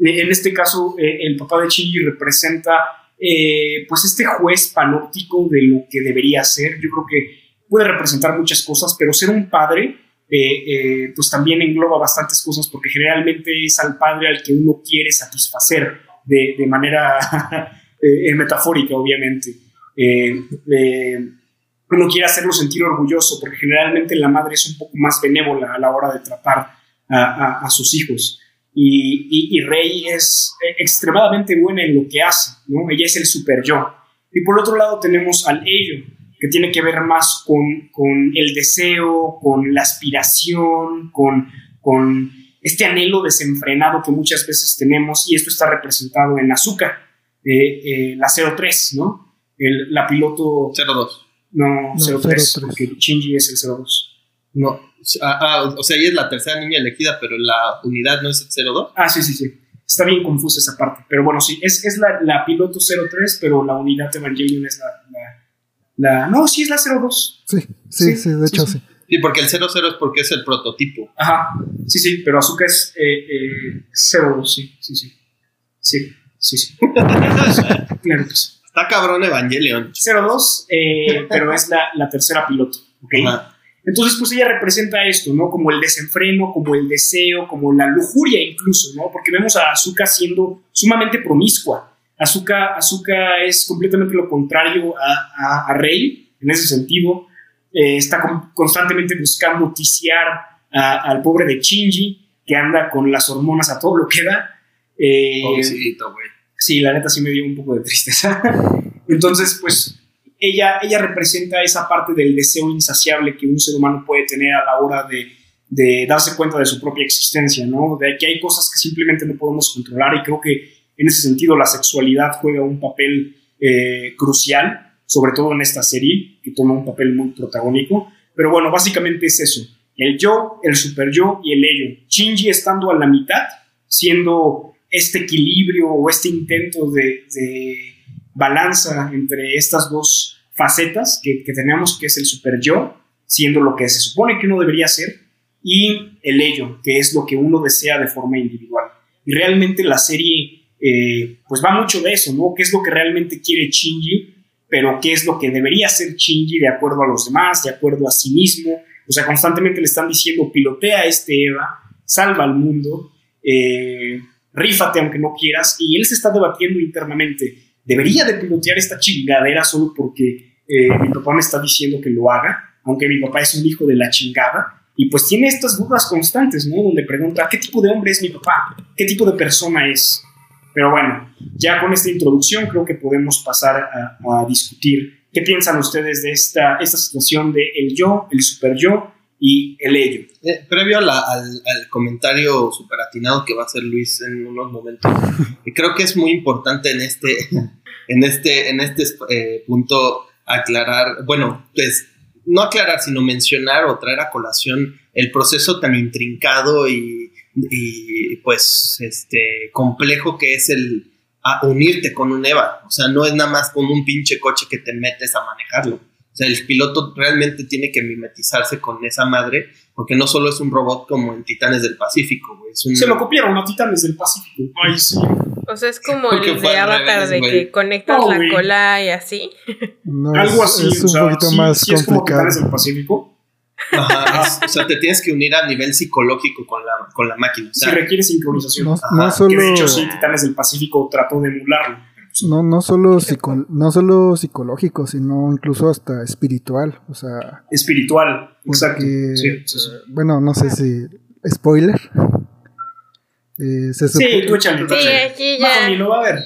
en este caso, eh, el papá de Shinji representa, eh, pues, este juez panóptico de lo que debería ser. Yo creo que puede representar muchas cosas, pero ser un padre, eh, pues, también engloba bastantes cosas, porque generalmente es al padre al que uno quiere satisfacer de, manera metafórica, obviamente eh, eh, uno quiere hacerlo sentir orgulloso, porque generalmente la madre es un poco más benévola a la hora de tratar a, sus hijos. Y, Rey es extremadamente buena en lo que hace, ¿no? Ella es el super yo. Y por otro lado tenemos al ello, que tiene que ver más con, con el deseo, con la aspiración, con, con este anhelo desenfrenado que muchas veces tenemos, y esto está representado en Azúcar, eh, la 03, ¿no? la piloto... 02. No, 03, porque Shinji es el 02. No, ah, ah, o sea, ella es la tercera niña elegida, pero la unidad no es el 02. Ah, sí, sí, sí. Está bien confusa esa parte. Pero bueno, sí, es, es la, la, piloto 03, pero la unidad de Evangelion es la, la, No, sí es la 02. Sí, sí, sí, de hecho sí. sí. porque el 00 es porque es el prototipo. Ajá, sí, sí, pero Azuka es eh, eh, 02, sí, sí, sí. Sí, sí, sí. claro que sí. Está cabrón Evangelion. 02, eh, pero es la, tercera piloto, ¿ok? Entonces, pues ella representa esto, ¿no? Como el desenfreno, como el deseo, como la lujuria incluso, ¿no? Porque vemos a Azuka siendo sumamente promiscua. Azuka, Azuka es completamente lo contrario a, Rey, en ese sentido. Eh, está constantemente buscando noticiar al pobre de Shinji, que anda con las hormonas a todo lo que da. Eh, Pobrecito, güey sí, la neta sí me dio un poco de tristeza. Entonces, pues ella, ella representa esa parte del deseo insaciable que un ser humano puede tener a la hora de, de darse cuenta de su propia existencia, ¿no? De que hay cosas que simplemente no podemos controlar y creo que en ese sentido la sexualidad juega un papel eh, crucial, sobre todo en esta serie, que toma un papel muy protagónico. Pero bueno, básicamente es eso. El yo, el super yo y el ello. Shinji estando a la mitad, siendo este equilibrio o este intento de, balanza entre estas dos facetas que, tenemos, que es el super yo, siendo lo que se supone que uno debería ser, y el ello, que es lo que uno desea de forma individual. Y realmente la serie, eh, pues va mucho de eso, ¿no? ¿Qué es lo que realmente quiere Shinji? Pero qué es lo que debería ser Shinji de acuerdo a los demás, de acuerdo a sí mismo. O sea, constantemente le están diciendo, pilotea este Eva, salva al mundo. Eh, rífate aunque no quieras, y él se está debatiendo internamente, ¿debería de pilotear esta chingadera solo porque eh, mi papá me está diciendo que lo haga? Aunque mi papá es un hijo de la chingada, y pues tiene estas dudas constantes, ¿no? Donde pregunta, ¿qué tipo de hombre es mi papá? ¿Qué tipo de persona es? Pero bueno, ya con esta introducción creo que podemos pasar a, discutir qué piensan ustedes de esta, esta situación de el yo, el super yo y el ello. Eh, previo al, al, comentario super atinado que va a hacer Luis en unos momentos, creo que es muy importante en este, en este, en este eh, punto aclarar, bueno, pues no aclarar, sino mencionar o traer a colación el proceso tan intrincado y, pues este complejo que es el unirte con un EVA. O sea, no es nada más con un pinche coche que te metes a manejarlo. O sea, el piloto realmente tiene que mimetizarse con esa madre, porque no solo es un robot como en Titanes del Pacífico, Se lo copiaron a Titanes del Pacífico. Ay, sí. O sea, es como el de Avatar de que conectas la cola y así. Algo así. Es un poquito más complicado. es como Titanes del Pacífico. Ajá, o sea, te tienes que unir a nivel psicológico con la, con la máquina. si requiere sincronización. No, solo... Que de hecho, sí, Titanes del Pacífico trató de emularlo. No, no, solo no solo psicológico, sino incluso hasta espiritual. O sea. Espiritual, exacto. Bueno, no sé si. Spoiler. Eh, se sí, tú échale. Sí, aquí ya. Bajo va a ver.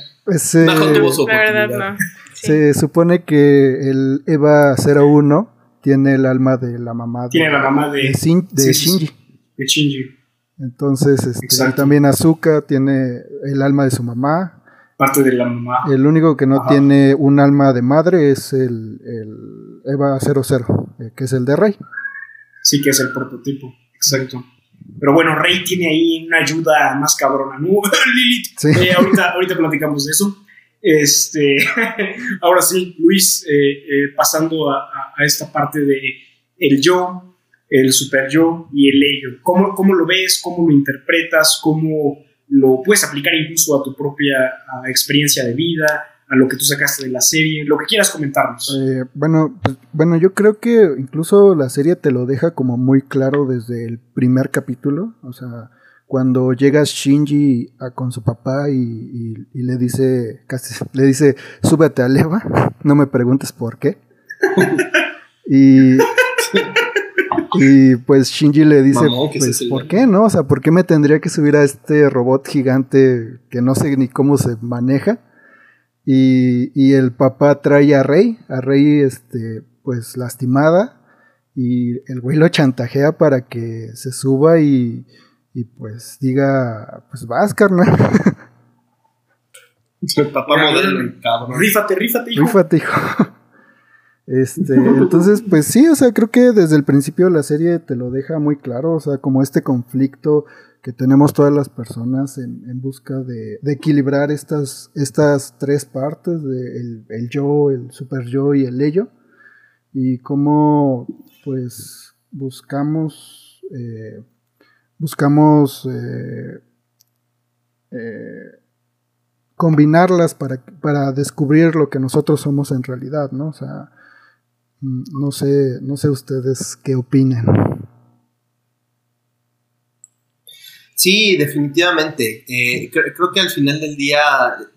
la verdad, no. Se supone que el EVA 01 tiene el alma de la mamá tiene la mamá de, de, Shinji. De Shinji. Entonces, este, también Azuka tiene el alma de su mamá. Parte de la mamá. El único que no tiene un alma de madre es el, el Eva 00, eh, que es el de Rey. Sí, que es el prototipo, exacto. Pero bueno, Rey tiene ahí una ayuda más cabrona, ¿no? Lilith. Eh, ahorita, ahorita platicamos de eso. Este, ahora sí, Luis, eh, eh, pasando a, esta parte de el yo, el super yo y el ello. ¿Cómo, ¿Cómo, lo ves? ¿Cómo lo interpretas? ¿Cómo lo puedes aplicar incluso a tu propia experiencia de vida? a lo que tú sacaste de la serie, lo que quieras comentarnos. Eh, bueno, pues, bueno, yo creo que incluso la serie te lo deja como muy claro desde el primer capítulo, o sea, cuando llega Shinji con su papá y, le dice, casi le dice, súbete a Leva, no me preguntes por qué. y, y pues Shinji le dice, pues, ¿por qué no? O sea, ¿por qué me tendría que subir a este robot gigante que no sé ni cómo se maneja? Y, y el papá trae a Rey, a Rey, este, pues lastimada, y el güey lo chantajea para que se suba y y pues diga, pues vas, carnal. El papá modelo, cabrón. Rífate, rífate, hijo. Rífate, hijo. Este, entonces, pues sí, o sea, creo que desde el principio la serie te lo deja muy claro, o sea, como este conflicto que tenemos todas las personas en, busca de, de, equilibrar estas, estas tres partes, de el, yo, el super yo y el ello, y cómo pues buscamos eh, buscamos eh, eh, combinarlas para, para, descubrir lo que nosotros somos en realidad, ¿no? O sea, no sé, no sé ustedes qué opinen. Sí, definitivamente. Eh, creo, que al final del día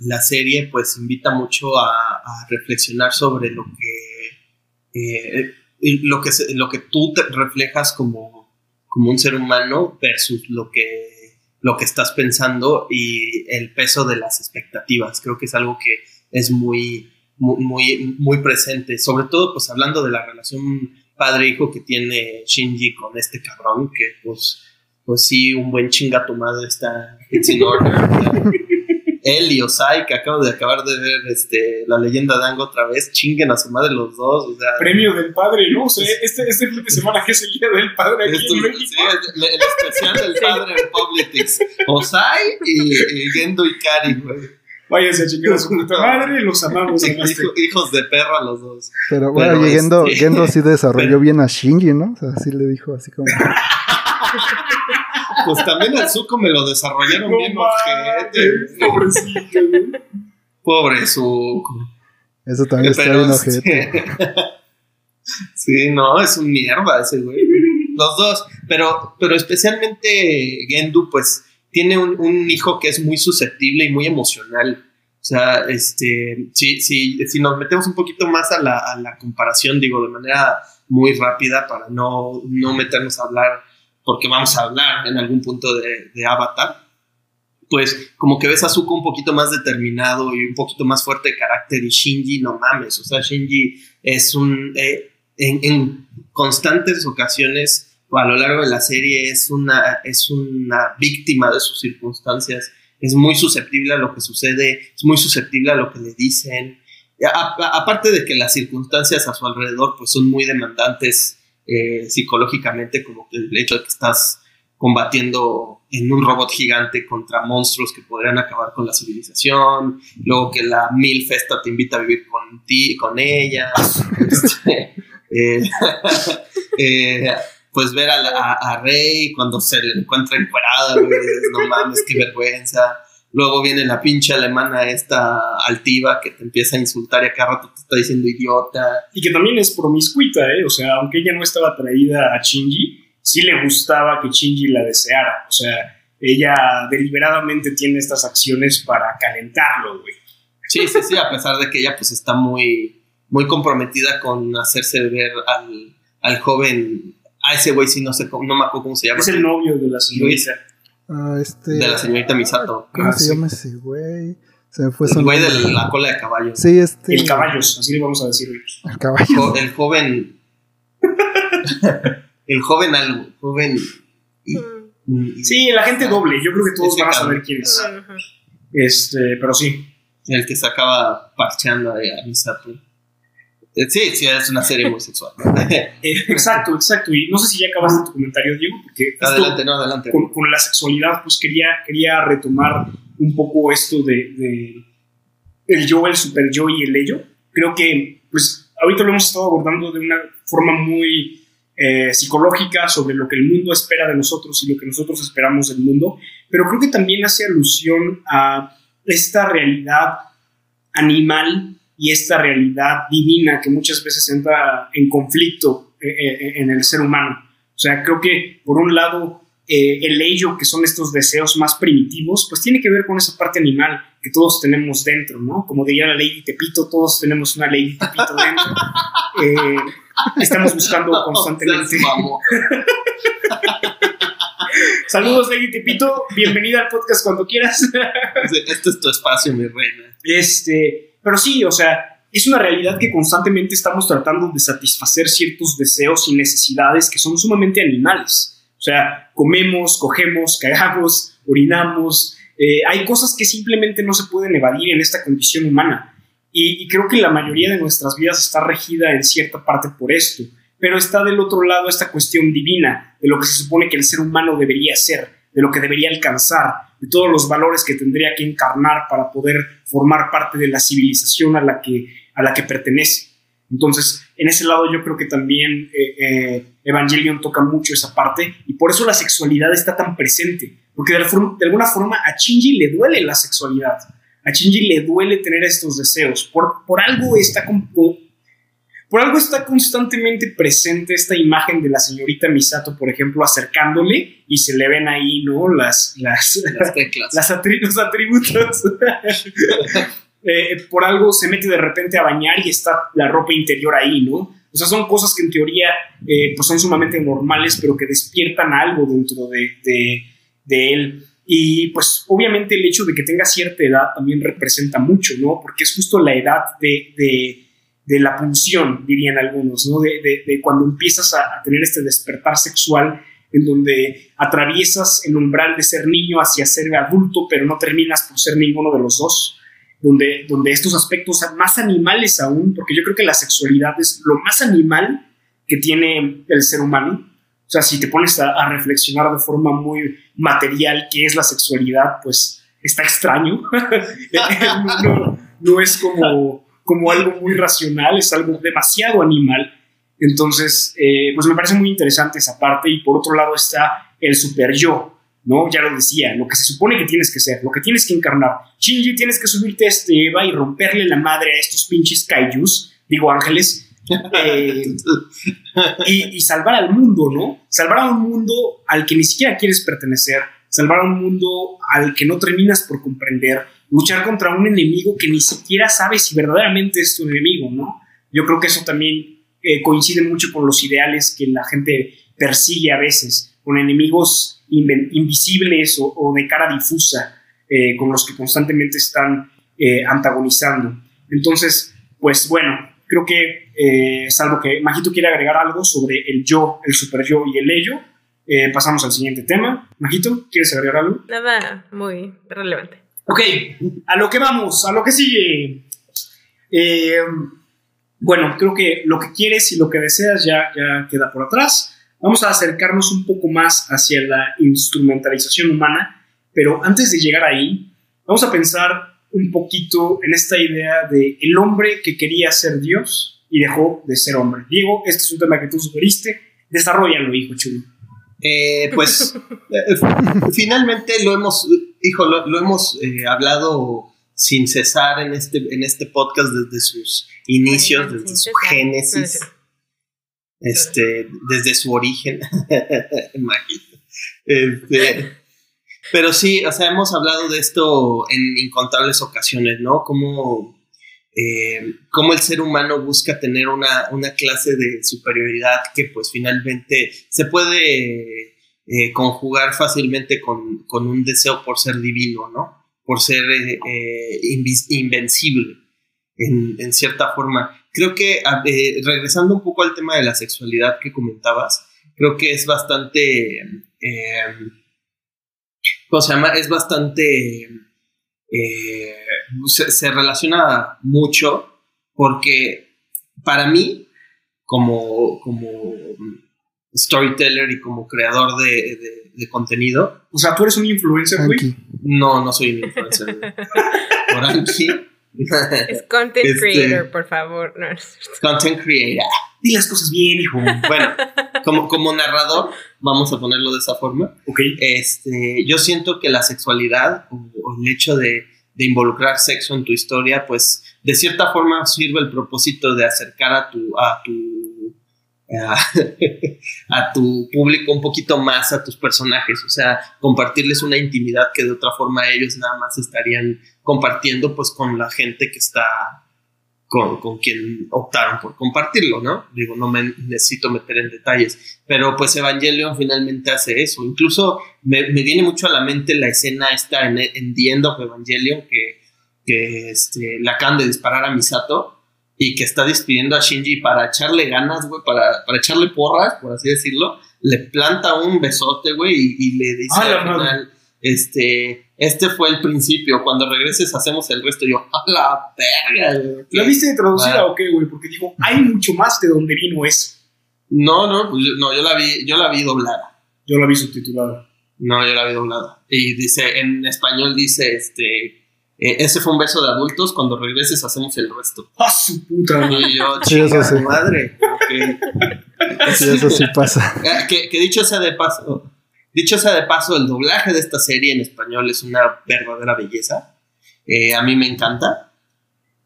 la serie pues invita mucho a, reflexionar sobre lo que, lo que, lo que tú te reflejas como como un ser humano versus lo que, lo que estás pensando y el peso de las expectativas. Creo que es algo que es muy, muy, muy, presente, sobre todo pues hablando de la relación padre-hijo que tiene Shinji con este cabrón, que pues, pues sí, un buen chinga tomado está in order él y Osai, que acabo de acabar de ver este, la leyenda de Ango otra vez, chinguen a su madre los dos. O sea, Premio del padre, ¿no? O sea, este, este fin de semana que es el día del padre aquí en México. Sí, el, el, especial del padre en Politics. Osai y, y Gendo y Kari, güey. Váyanse a chingar a su puta madre, los amamos. hijos de perra los dos. Pero bueno, Gendo, este... Gendo sí desarrolló bien a Shinji, ¿no? O sea, sí le dijo así como... Pues también el Zuko me lo desarrollaron bien ojete. Pobrecito, Pobre Zuko. Eso también está bien ojete. Sí. no, es un mierda ese güey. Los dos. Pero, pero especialmente Gendu, pues, tiene un, hijo que es muy susceptible y muy emocional. O sea, este, si, si, si nos metemos un poquito más a la, a la comparación, digo, de manera muy rápida para no, no meternos a hablar, porque vamos a hablar en algún punto de, de Avatar pues como que ves a Zuko un poquito más determinado y un poquito más fuerte de carácter y Shinji no mames, o sea, Shinji es un, eh, en, constantes ocasiones a lo largo de la serie es una, es una víctima de sus circunstancias, es muy susceptible a lo que sucede, es muy susceptible a lo que le dicen, aparte de que las circunstancias a su alrededor pues son muy demandantes eh, psicológicamente, como que el hecho de que estás combatiendo en un robot gigante contra monstruos que podrían acabar con la civilización, luego que la Mil Festa te invita a vivir con ti, con ella, este, eh, eh, pues ver a, Rey cuando se le encuentra encuadrada, no mames, qué vergüenza. Luego viene la pinche alemana esta altiva que te empieza a insultar y a cada rato te está diciendo idiota. Y que también es promiscuita, ¿eh? O sea, aunque ella no estaba atraída a Shinji, sí le gustaba que Shinji la deseara. O sea, ella deliberadamente tiene estas acciones para calentarlo, güey. Sí, sí, sí, a pesar de que ella pues está muy, muy comprometida con hacerse ver al, al joven, a ese güey sí no sé cómo, no me acuerdo cómo se llama. Es el novio de la señorita. Ah, este, de la señorita Misato. ¿Cómo ah, se llama ese güey? Se me fue el güey de la cola de caballo. Sí, este. El caballos, así le vamos a decir. El caballo. El joven. el joven algo, joven. Sí, la gente doble, yo creo que todos van a saber quién es. Este, pero sí. El que se acaba parcheando a Misato. Eh, sí, sí, es una serie muy sexual. Eh, exacto, exacto. Y no sé si ya acabaste tu comentario, Diego, porque adelante, no, adelante. Con, la sexualidad, pues quería, quería retomar un poco esto de, de, el yo, el super yo y el ello. Creo que, pues, ahorita lo hemos estado abordando de una forma muy eh, psicológica sobre lo que el mundo espera de nosotros y lo que nosotros esperamos del mundo, pero creo que también hace alusión a esta realidad animal y esta realidad divina que muchas veces entra en conflicto eh, eh, en el ser humano. O sea, creo que por un lado el ello, que son estos deseos más primitivos, pues tiene que ver con esa parte animal que todos tenemos dentro, ¿no? Como diría la ley de Tepito, todos tenemos una ley de Tepito dentro. Estamos buscando constantemente. Saludos, Lady Tepito. Bienvenida al podcast cuando quieras. este es tu espacio, mi reina. Este, pero sí, o sea, es una realidad que constantemente estamos tratando de satisfacer ciertos deseos y necesidades que son sumamente animales. O sea, comemos, cogemos, cagamos, orinamos. Eh, hay cosas que simplemente no se pueden evadir en esta condición humana. Y, creo que la mayoría de nuestras vidas está regida en cierta parte por esto. Pero está del otro lado esta cuestión divina, de lo que se supone que el ser humano debería ser, de lo que debería alcanzar, de todos los valores que tendría que encarnar para poder formar parte de la civilización a la que, a la que pertenece. Entonces, en ese lado yo creo que también eh, eh, Evangelion toca mucho esa parte y por eso la sexualidad está tan presente, porque de, alguna forma a Shinji le duele la sexualidad a Shinji le duele tener estos deseos. Por, por algo está por algo está constantemente presente esta imagen de la señorita Misato, por ejemplo, acercándole y se le ven ahí, ¿no? Las, las, las los atributos. Eh, por algo se mete de repente a bañar y está la ropa interior ahí, ¿no? O sea, son cosas que en teoría eh, pues son sumamente normales, pero que despiertan algo dentro de, de, de él. Y pues obviamente el hecho de que tenga cierta edad también representa mucho, ¿no? Porque es justo la edad de, de, la pulsión, dirían algunos, ¿no? De, de cuando empiezas a, tener este despertar sexual en donde atraviesas el umbral de ser niño hacia ser adulto, pero no terminas por ser ninguno de los dos. Donde, donde estos aspectos más animales aún, porque yo creo que la sexualidad es lo más animal que tiene el ser humano, o sea, si te pones a, reflexionar de forma muy material qué es la sexualidad, pues está extraño. no, es como, como algo muy racional, es algo demasiado animal. Entonces, eh, pues me parece muy interesante esa parte. Y por otro lado está el super yo, ¿no? Ya lo decía, lo que se supone que tienes que ser, lo que tienes que encarnar. Shinji, tienes que subirte a este Eva y romperle la madre a estos pinches kaijus, digo ángeles, eh, y, salvar al mundo, ¿no? Salvar a un mundo al que ni siquiera quieres pertenecer, salvar a un mundo al que no terminas por comprender, luchar contra un enemigo que ni siquiera sabes si verdaderamente es tu enemigo, ¿no? Yo creo que eso también eh, coincide mucho con los ideales que la gente persigue a veces, con enemigos invisibles o, de cara difusa, eh, con los que constantemente están eh, antagonizando. Entonces, pues bueno, creo que, salvo que Majito quiere agregar algo sobre el yo, el super yo y el ello, pasamos al siguiente tema. Majito, ¿quieres agregar algo? Nada muy relevante. Ok, a lo que vamos, a lo que sigue. bueno, creo que lo que quieres y lo que deseas ya, ya queda por atrás. Vamos a acercarnos un poco más hacia la instrumentalización humana, pero antes de llegar ahí, vamos a pensar un poquito en esta idea de el hombre que quería ser Dios y dejó de ser hombre. Diego, este es un tema que tú sugeriste, desarrollalo, hijo chulo. Eh, pues eh, finalmente lo hemos, hijo, lo, hemos eh, hablado sin cesar en este, en este podcast desde sus inicios, desde su génesis este, desde su origen. este, pero sí, o sea, hemos hablado de esto en incontables ocasiones, ¿no? Como, eh, el ser humano busca tener una, una, clase de superioridad que pues finalmente se puede eh, conjugar fácilmente con, con, un deseo por ser divino, ¿no? Por ser eh, invencible en, cierta forma creo que eh, regresando un poco al tema de la sexualidad que comentabas, creo que es bastante, eh, ¿cómo se llama? Es bastante, eh, se, relaciona mucho porque para mí, como, como storyteller y como creador de, contenido. O sea, tú eres un influencer, güey. No, no soy un influencer. Por aquí es content este, creator, por favor. content creator. Di las cosas bien, hijo. Bueno, como, como narrador, vamos a ponerlo de esa forma. Ok. Este, yo siento que la sexualidad o, el hecho de, de, involucrar sexo en tu historia, pues de cierta forma sirve el propósito de acercar a tu, a tu a, tu público un poquito más a tus personajes, o sea, compartirles una intimidad que de otra forma ellos nada más estarían compartiendo pues con la gente que está con, con quien optaron por compartirlo, ¿no? Digo, no me necesito meter en detalles, pero pues Evangelion finalmente hace eso, incluso me, viene mucho a la mente la escena esta en, en The End Evangelion que, que este, la acaban de disparar a Misato y que está despidiendo a Shinji para echarle ganas, güey, para, para echarle porras, por así decirlo, le planta un besote, güey, y, le dice al final, este, este fue el principio, cuando regreses hacemos el resto. yo, a la verga, güey. ¿La viste traducida o qué, güey? Porque dijo, hay mucho más de donde vino eso. No, no, pues no, yo la vi, yo la vi doblada. Yo la vi subtitulada. No, yo la vi doblada. Y dice, en español dice, este, eh, ese fue un beso de adultos, cuando regreses hacemos el resto. ¡Ah, su puta! Y yo, chica, sí. madre. Sí, eso sí pasa. Ah, que, dicho sea de paso, dicho sea de paso, el doblaje de esta serie en español es una verdadera belleza. Eh, a mí me encanta.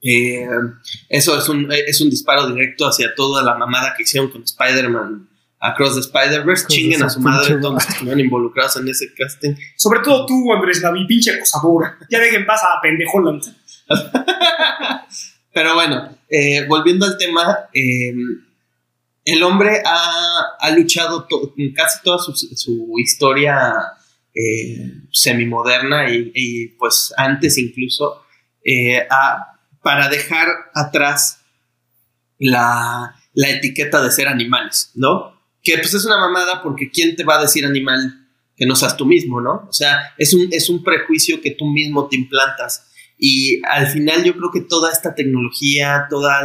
Eh, eso es un, es un disparo directo hacia toda la mamada que hicieron con Spider-Man Across the Spider-Verse, chinguen a su madre todos los que estuvieron involucrados en ese casting. Sobre todo tú, Andrés David, pinche acosadora. Ya dejen pasar a pendejo Pero bueno, eh, volviendo al tema, em, el hombre ha, luchado casi toda su, historia eh, semimoderna y, pues antes incluso eh, para dejar atrás la, la etiqueta de ser animales, ¿no? Que pues es una mamada porque ¿quién te va a decir animal que no seas tú mismo, no? O sea, es un, es un prejuicio que tú mismo te implantas. Y al final yo creo que toda esta tecnología, toda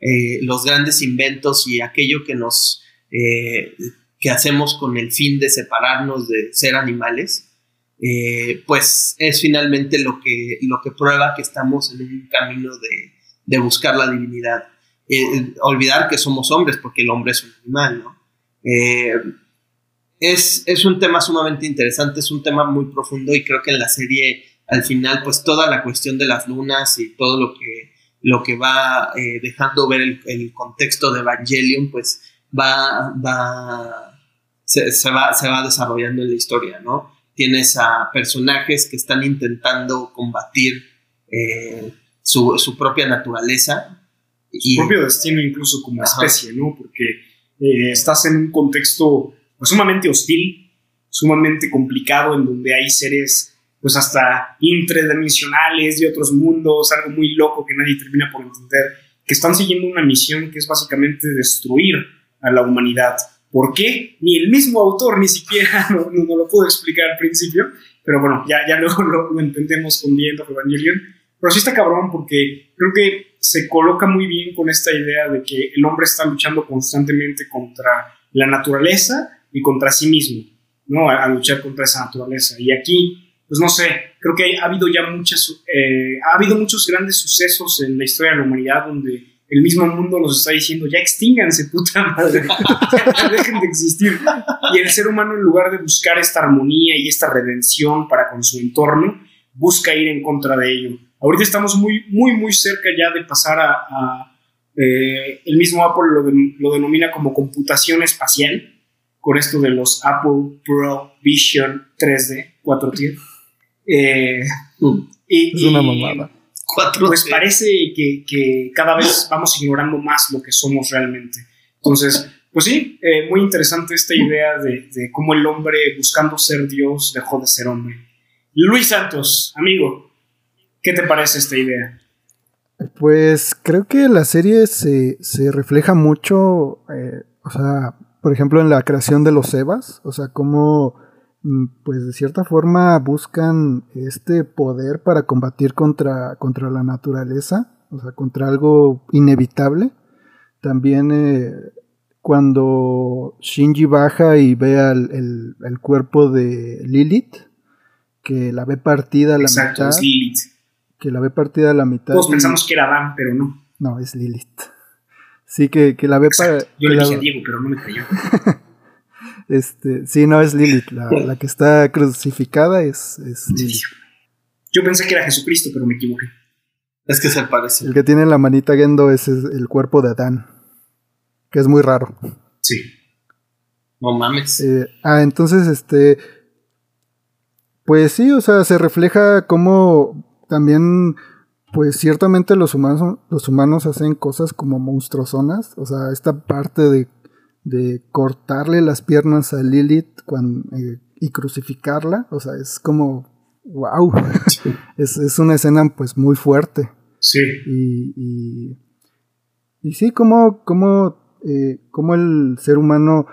eh, los grandes inventos y aquello que nos, eh, que hacemos con el fin de separarnos de ser animales, eh, pues es finalmente lo que, lo que prueba que estamos en un camino de, de buscar la divinidad. olvidar que somos hombres porque el hombre es un animal, ¿no? Eh, es, es, un tema sumamente interesante, es un tema muy profundo y creo que en la serie al final pues toda la cuestión de las lunas y todo lo que, lo que va eh, dejando ver el, contexto de Evangelion pues va, va, se, va, se va desarrollando en la historia, ¿no? Tienes a personajes que están intentando combatir eh, su, su propia naturaleza su propio destino incluso como especie, ¿no? Porque eh, estás en un contexto pues, sumamente hostil, sumamente complicado, en donde hay seres pues hasta intradimensionales de otros mundos, algo muy loco que nadie termina por entender, que están siguiendo una misión que es básicamente destruir a la humanidad. ¿Por qué? Ni el mismo autor ni siquiera no, lo puedo explicar al principio, pero bueno, ya, ya luego lo, entendemos con The Evangelion. Pero sí está cabrón porque creo que se coloca muy bien con esta idea de que el hombre está luchando constantemente contra la naturaleza y contra sí mismo, ¿no? A, luchar contra esa naturaleza. Y aquí, pues no sé, creo que ha habido ya muchas, eh, ha habido muchos grandes sucesos en la historia de la humanidad donde el mismo mundo nos está diciendo, ya extínganse, puta madre, dejen de existir. Y el ser humano, en lugar de buscar esta armonía y esta redención para con su entorno, busca ir en contra de ello. Ahorita estamos muy, muy, muy cerca ya de pasar a... Eh, el mismo Apple lo, lo, denomina como computación espacial, con esto de los Apple Pro Vision 3D, 4T. Eh, es una mamada. pues parece que, que, cada vez vamos ignorando más lo que somos realmente. Entonces, pues sí, eh, muy interesante esta idea de, de cómo el hombre buscando ser Dios dejó de ser hombre. Luis Santos, amigo, ¿Qué te parece esta idea? Pues creo que la serie se, refleja mucho, eh, o sea, por ejemplo, en la creación de los Evas, o sea, cómo, mm, pues de cierta forma buscan este poder para combatir contra, contra la naturaleza, o sea, contra algo inevitable. También eh, cuando Shinji baja y ve el, el, cuerpo de Lilith, que la ve partida a la Exacto, Es Lilith que la ve partida a la mitad. Todos pensamos que era Van, pero no. No, es Lilith. Sí, que, que la ve para. Yo le dije a Diego, pero no me creyó. este, sí, no es Lilith. La, la que está crucificada es, es Lilith. Yo pensé que era Jesucristo, pero me equivoqué. Es que se parece. El que tiene la manita Gendo es el cuerpo de Adán. Que es muy raro. Sí. No mames. Eh, ah, entonces, este. Pues sí, o sea, se refleja cómo también, pues ciertamente los humanos, los humanos hacen cosas como monstruosonas, o sea, esta parte de, de cortarle las piernas a Lilith eh, y crucificarla, o sea, es como, wow, es, es, una escena pues muy fuerte. Sí. Y, y, y sí, como, como, eh, como el ser humano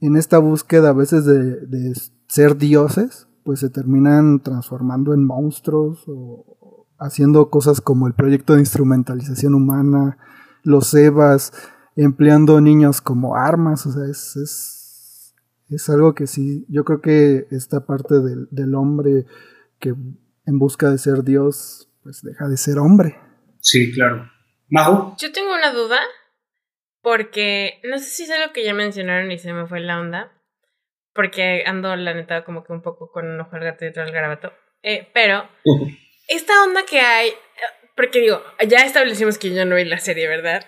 en esta búsqueda a veces de, de ser dioses, pues se terminan transformando en monstruos o haciendo cosas como el proyecto de instrumentalización humana, los EVAs, empleando niños como armas, o sea, es, es, es algo que sí, yo creo que esta parte del, del, hombre que en busca de ser Dios, pues deja de ser hombre. Sí, claro. Majo. Yo tengo una duda, porque no sé si es algo que ya mencionaron y se me fue la onda, porque ando, la neta, como que un poco con un ojo al gato y otro al garabato. Eh, pero, esta onda que hay, porque digo, ya establecimos que yo no vi la serie, ¿verdad?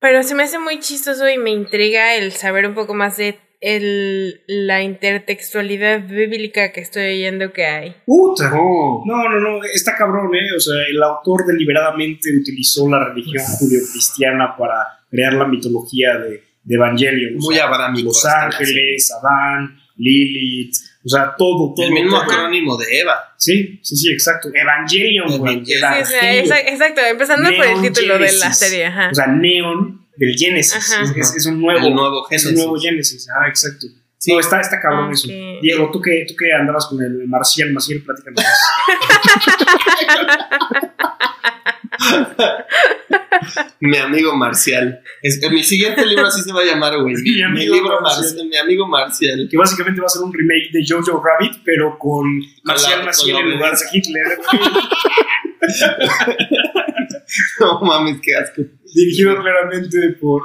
Pero se me hace muy chistoso y me intriga el saber un poco más de el, la intertextualidad bíblica que estoy oyendo que hay. ¡Puta! No, no, no, está cabrón, ¿eh? O sea, el autor deliberadamente utilizó la religión judio-cristiana para crear la mitología de de Evangelion. Muy abrámico. Los Ángeles, Adán, Lilith, o sea, todo, todo. El mismo acrónimo de Eva. Sí, sí, sí, exacto. Evangelion, exacto, empezando por el título de la serie. Ajá. O sea, Neon del Genesis. Es, un nuevo, el nuevo Genesis. Es un nuevo Genesis. Ah, exacto. Sí. No, está, está cabrón eso. Diego, ¿tú qué, tú qué andabas con el Marcial, Maciel, platícanos. mi amigo Marcial. mi siguiente libro así se va a llamar, güey. Mi, amigo libro Marcial. Mi amigo Marcial. Que básicamente va a ser un remake de Jojo Rabbit, pero con Marcial Marcial en lugar de Hitler. no mames, qué asco. Dirigido claramente por.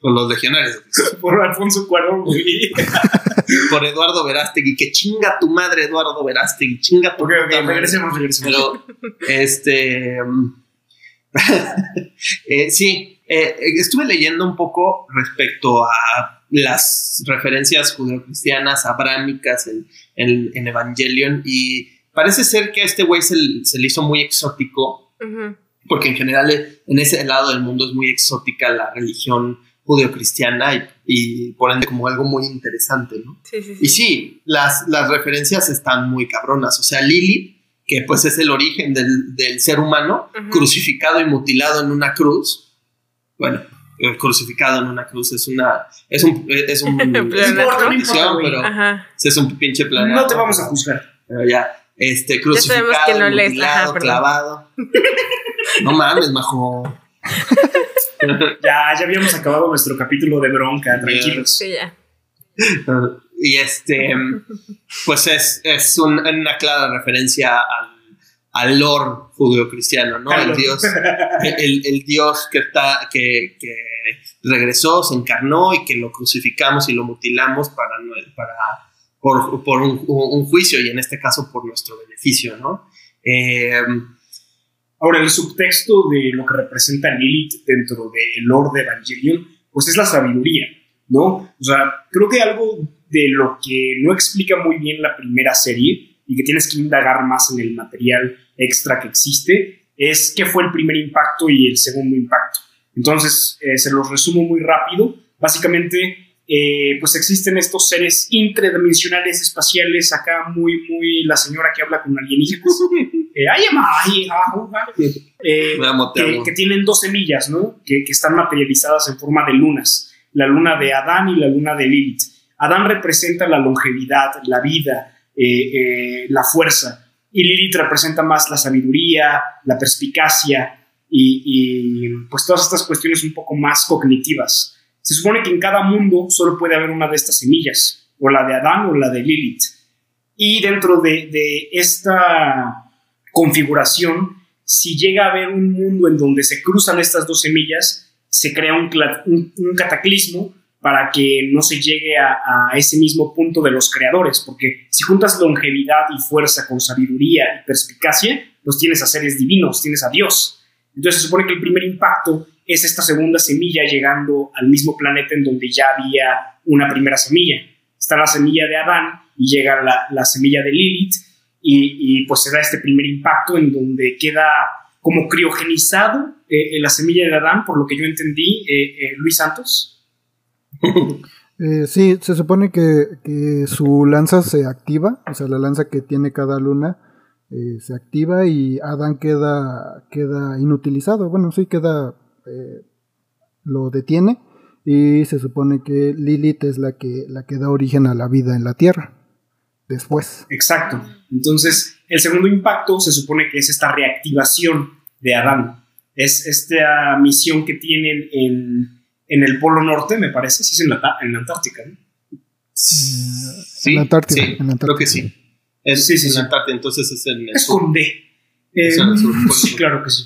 Con los legionarios. Por Alfonso Cuarón, güey. Por Eduardo Verástegui. Que chinga tu madre, Eduardo Verástegui. Chinga tu madre. Ok, regresemos, regresemos. Pero, este. eh, sí, eh, estuve leyendo un poco respecto a las referencias judeocristianas, abrámicas en, Evangelion y parece ser que a este güey se, le hizo muy exótico porque en general en ese lado del mundo es muy exótica la religión judeocristiana y, y por ende como algo muy interesante, ¿no? Sí, sí, sí. Y sí, las, las referencias están muy cabronas. O sea, Lili, que pues es el origen del, del ser humano, crucificado y mutilado en una cruz. Bueno, crucificado en una cruz es una es un es un, es pero es un pinche planeta. No te vamos a juzgar. Pero ya, este crucificado, que no mutilado, clavado. no mames, majo. ya, ya habíamos acabado nuestro capítulo de bronca, tranquilos. Sí, ya. Y este, pues es, es una clara referencia al, al lore judeocristiano, ¿no? El Dios, el, el, Dios que, está, que, que, regresó, se encarnó y que lo crucificamos y lo mutilamos para, para, por, por un, un, juicio y en este caso por nuestro beneficio, ¿no? Eh, Ahora, el subtexto de lo que representa Lilith dentro del lore de Evangelion, pues es la sabiduría, ¿no? O sea, creo que algo de lo que no explica muy bien la primera serie y que tienes que indagar más en el material extra que existe es qué fue el primer impacto y el segundo impacto. Entonces, eh, se los resumo muy rápido. Básicamente, eh, pues existen estos seres interdimensionales espaciales, acá muy, muy la señora que habla con alienígenas, eh, eh, que, que, tienen dos semillas, ¿no? Que, que, están materializadas en forma de lunas, la luna de Adán y la luna de Lilith. Adán representa la longevidad, la vida, la fuerza, y Lilith representa más la sabiduría, la perspicacia y, y pues todas estas cuestiones un poco más cognitivas. Se supone que en cada mundo solo puede haber una de estas semillas, o la de Adán o la de Lilith. Y dentro de, esta configuración, si llega a haber un mundo en donde se cruzan estas dos semillas, se crea un, cataclismo para que no se llegue a, ese mismo punto de los creadores, porque si juntas longevidad y fuerza con sabiduría y perspicacia, pues tienes a seres divinos, tienes a Dios. Entonces se supone que el primer impacto es esta segunda semilla llegando al mismo planeta en donde ya había una primera semilla. Está la semilla de Adán y llega la, semilla de Lilith y, pues se da este primer impacto en donde queda como criogenizado eh, la semilla de Adán, por lo que yo entendí, eh, eh, Luis Santos. sí, se supone que, su lanza se activa, o sea, la lanza que tiene cada luna se activa y Adán queda, queda inutilizado. Bueno, sí, queda eh, lo detiene y se supone que Lilith es la que, la que da origen a la vida en la Tierra. Después. Exacto. Entonces, el segundo impacto se supone que es esta reactivación de Adán. Es esta misión que tienen en, en el Polo Norte, me parece, si es en la, en Antártica. Sí, en Antártida. Sí, creo que sí. Es, sí, sí, en Antártida, entonces es en Es con D. Eh, sí, claro que sí.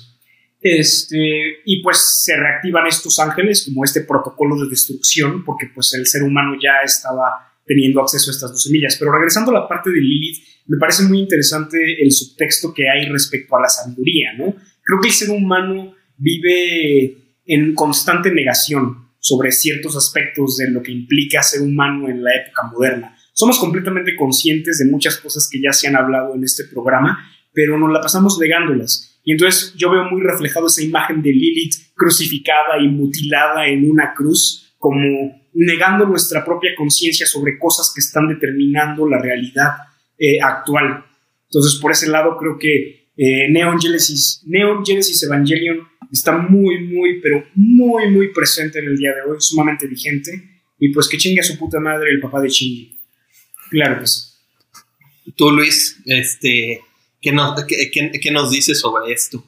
Este, y pues se reactivan estos ángeles como este protocolo de destrucción, porque pues el ser humano ya estaba teniendo acceso a estas dos semillas. Pero regresando a la parte de Lilith, me parece muy interesante el subtexto que hay respecto a la sabiduría, ¿no? Creo que el ser humano vive en constante negación sobre ciertos aspectos de lo que implica ser humano en la época moderna. Somos completamente conscientes de muchas cosas que ya se han hablado en este programa, pero nos la pasamos negándolas. Y entonces yo veo muy reflejado esa imagen de Lilith crucificada y mutilada en una cruz, como negando nuestra propia conciencia sobre cosas que están determinando la realidad eh, actual. Entonces, por ese lado, creo que eh, Neon, Genesis, Neon Genesis Evangelion está muy, muy, pero muy, muy presente en el día de hoy, sumamente vigente. Y pues que chingue a su puta madre el papá de Shinji. Claro que sí. Tú, Luis, este, ¿Qué nos, qué, nos dice sobre esto?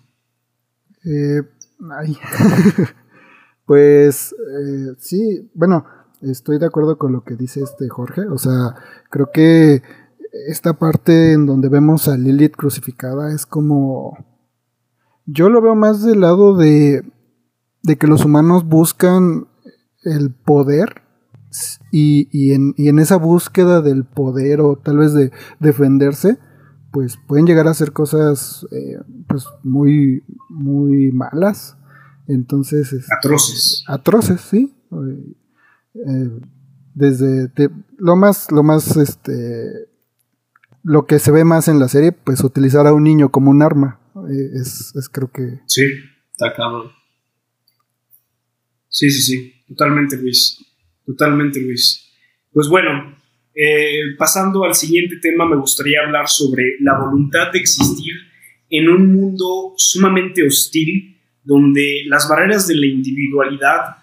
Eh, pues eh, sí, bueno, estoy de acuerdo con lo que dice este Jorge. O sea, creo que esta parte en donde vemos a Lilith crucificada es como... Yo lo veo más del lado de, de que los humanos buscan el poder y, y, en, y en esa búsqueda del poder o tal vez de defenderse, pues pueden llegar a hacer cosas eh, pues muy muy malas entonces atroces atroces sí eh, desde lo más lo más este lo que se ve más en la serie pues utilizar a un niño como un arma Eh, es, es, creo que... Sí. Está cabrón. Sí, sí, sí. Totalmente, Luis. Totalmente, Luis. Pues bueno, eh, pasando al siguiente tema, me gustaría hablar sobre la voluntad de existir en un mundo sumamente hostil, donde las barreras de la individualidad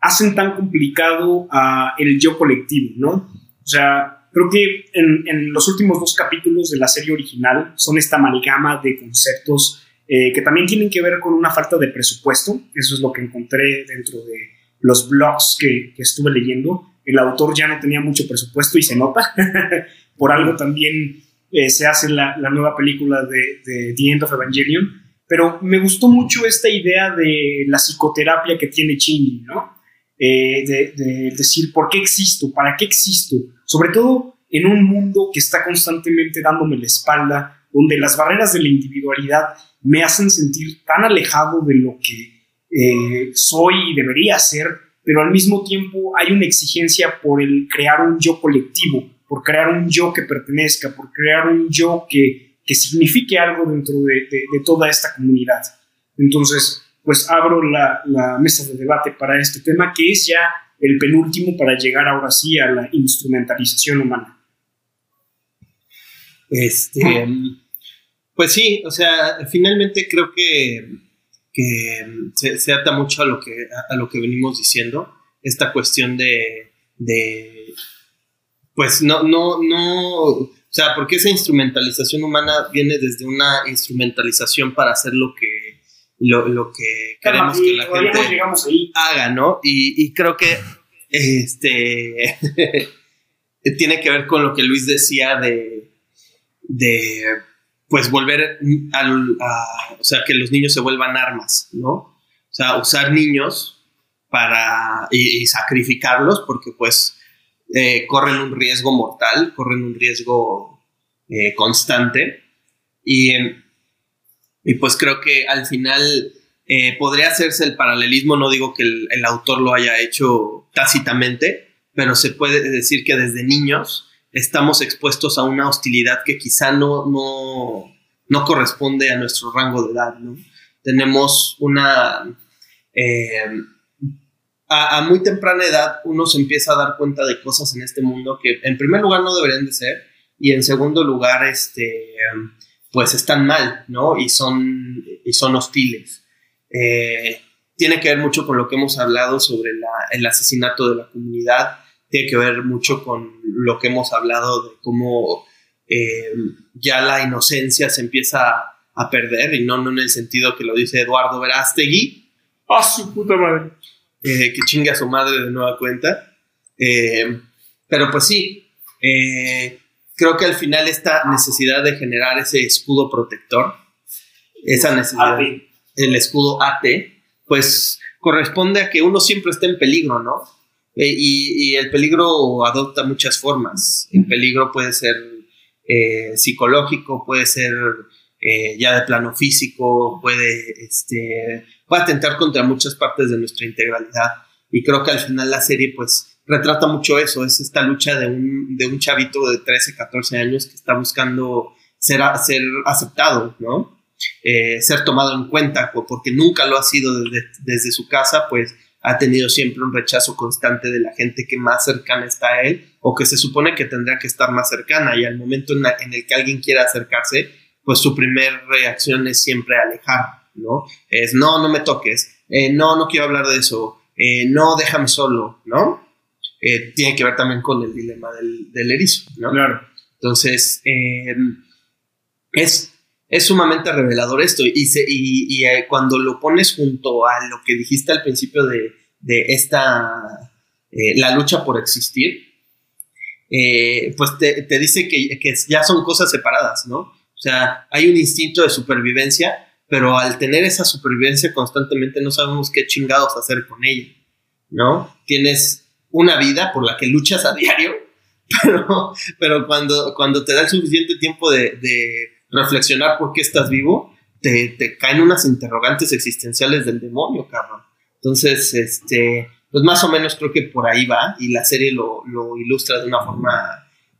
hacen tan complicado a el yo colectivo, ¿no? O sea, creo que en, los últimos dos capítulos de la serie original son esta amalgama de conceptos eh, que también tienen que ver con una falta de presupuesto, eso es lo que encontré dentro de los blogs que, estuve leyendo. El autor ya no tenía mucho presupuesto y se nota. Por algo también eh, se hace la, nueva película de, de, The End of Evangelion. Pero me gustó mucho esta idea de la psicoterapia que tiene Shinji, ¿no? Eh, de, decir por qué existo, para qué existo, sobre todo en un mundo que está constantemente dándome la espalda, donde las barreras de la individualidad me hacen sentir tan alejado de lo que eh, soy y debería ser, pero al mismo tiempo hay una exigencia por el crear un yo colectivo, por crear un yo que pertenezca, por crear un yo que, que signifique algo dentro de, de toda esta comunidad. Entonces, pues abro la, mesa de debate para este tema, que es ya el penúltimo para llegar ahora sí a la instrumentalización humana. Este, pues sí, o sea, finalmente creo que, se, ata mucho a lo que, a lo que venimos diciendo, esta cuestión de, de pues no, no, no, o sea, porque esa instrumentalización humana viene desde una instrumentalización para hacer lo que lo, que queremos que la gente haga, ¿no? Y, creo que este tiene que ver con lo que Luis decía de, de pues volver al, a, o sea, que los niños se vuelvan armas, ¿no? O sea, usar niños para y, sacrificarlos porque pues eh, corren un riesgo mortal, corren un riesgo eh, constante y y pues creo que al final eh, podría hacerse el paralelismo, no digo que el, autor lo haya hecho tácitamente, pero se puede decir que desde niños estamos expuestos a una hostilidad que quizá no, no, no corresponde a nuestro rango de edad. ¿no? Tenemos una... Eh, a, muy temprana edad uno se empieza a dar cuenta de cosas en este mundo que en primer lugar no deberían de ser y en segundo lugar este, pues están mal, ¿no? Y son, y son hostiles. Eh, tiene que ver mucho con lo que hemos hablado sobre el asesinato de la comunidad, tiene que ver mucho con lo que hemos hablado de cómo eh, ya la inocencia se empieza a perder, y no, no en el sentido que lo dice Eduardo Verástegui. ¡Ah, su puta madre! Eh, que chingue a su madre de nueva cuenta. pero pues sí, creo que al final esta necesidad de generar ese escudo protector, esa necesidad, el escudo AT, pues corresponde a que uno siempre esté en peligro, ¿no? Eh, y, el peligro adopta muchas formas. El peligro puede ser eh, psicológico, puede ser eh, ya de plano físico, puede, este, puede atentar contra muchas partes de nuestra integralidad. Y creo que al final la serie, pues, retrata mucho eso, es esta lucha de un, de un chavito de 13, 14 años que está buscando ser, ser aceptado, ¿no? Ser tomado en cuenta, porque nunca lo ha sido desde, desde, su casa, pues ha tenido siempre un rechazo constante de la gente que más cercana está a él o que se supone que tendría que estar más cercana y al momento en, el que alguien quiera acercarse, pues su primera reacción es siempre alejar, ¿no? Es no, no me toques, eh, no, no quiero hablar de eso, eh, no, déjame solo, ¿no? Eh, tiene que ver también con el dilema del, erizo, ¿no? Claro. Entonces, eh, es, es sumamente revelador esto y, y, eh, cuando lo pones junto a lo que dijiste al principio de, esta, la lucha por existir, pues te, dice que, que, ya son cosas separadas, ¿no? O sea, hay un instinto de supervivencia, pero al tener esa supervivencia constantemente no sabemos qué chingados hacer con ella, ¿no? Tienes una vida por la que luchas a diario, pero, pero cuando, cuando te da el suficiente tiempo de, reflexionar por qué estás vivo, te, caen unas interrogantes existenciales del demonio, cabrón. Entonces, este, pues más o menos creo que por ahí va y la serie lo, ilustra de una forma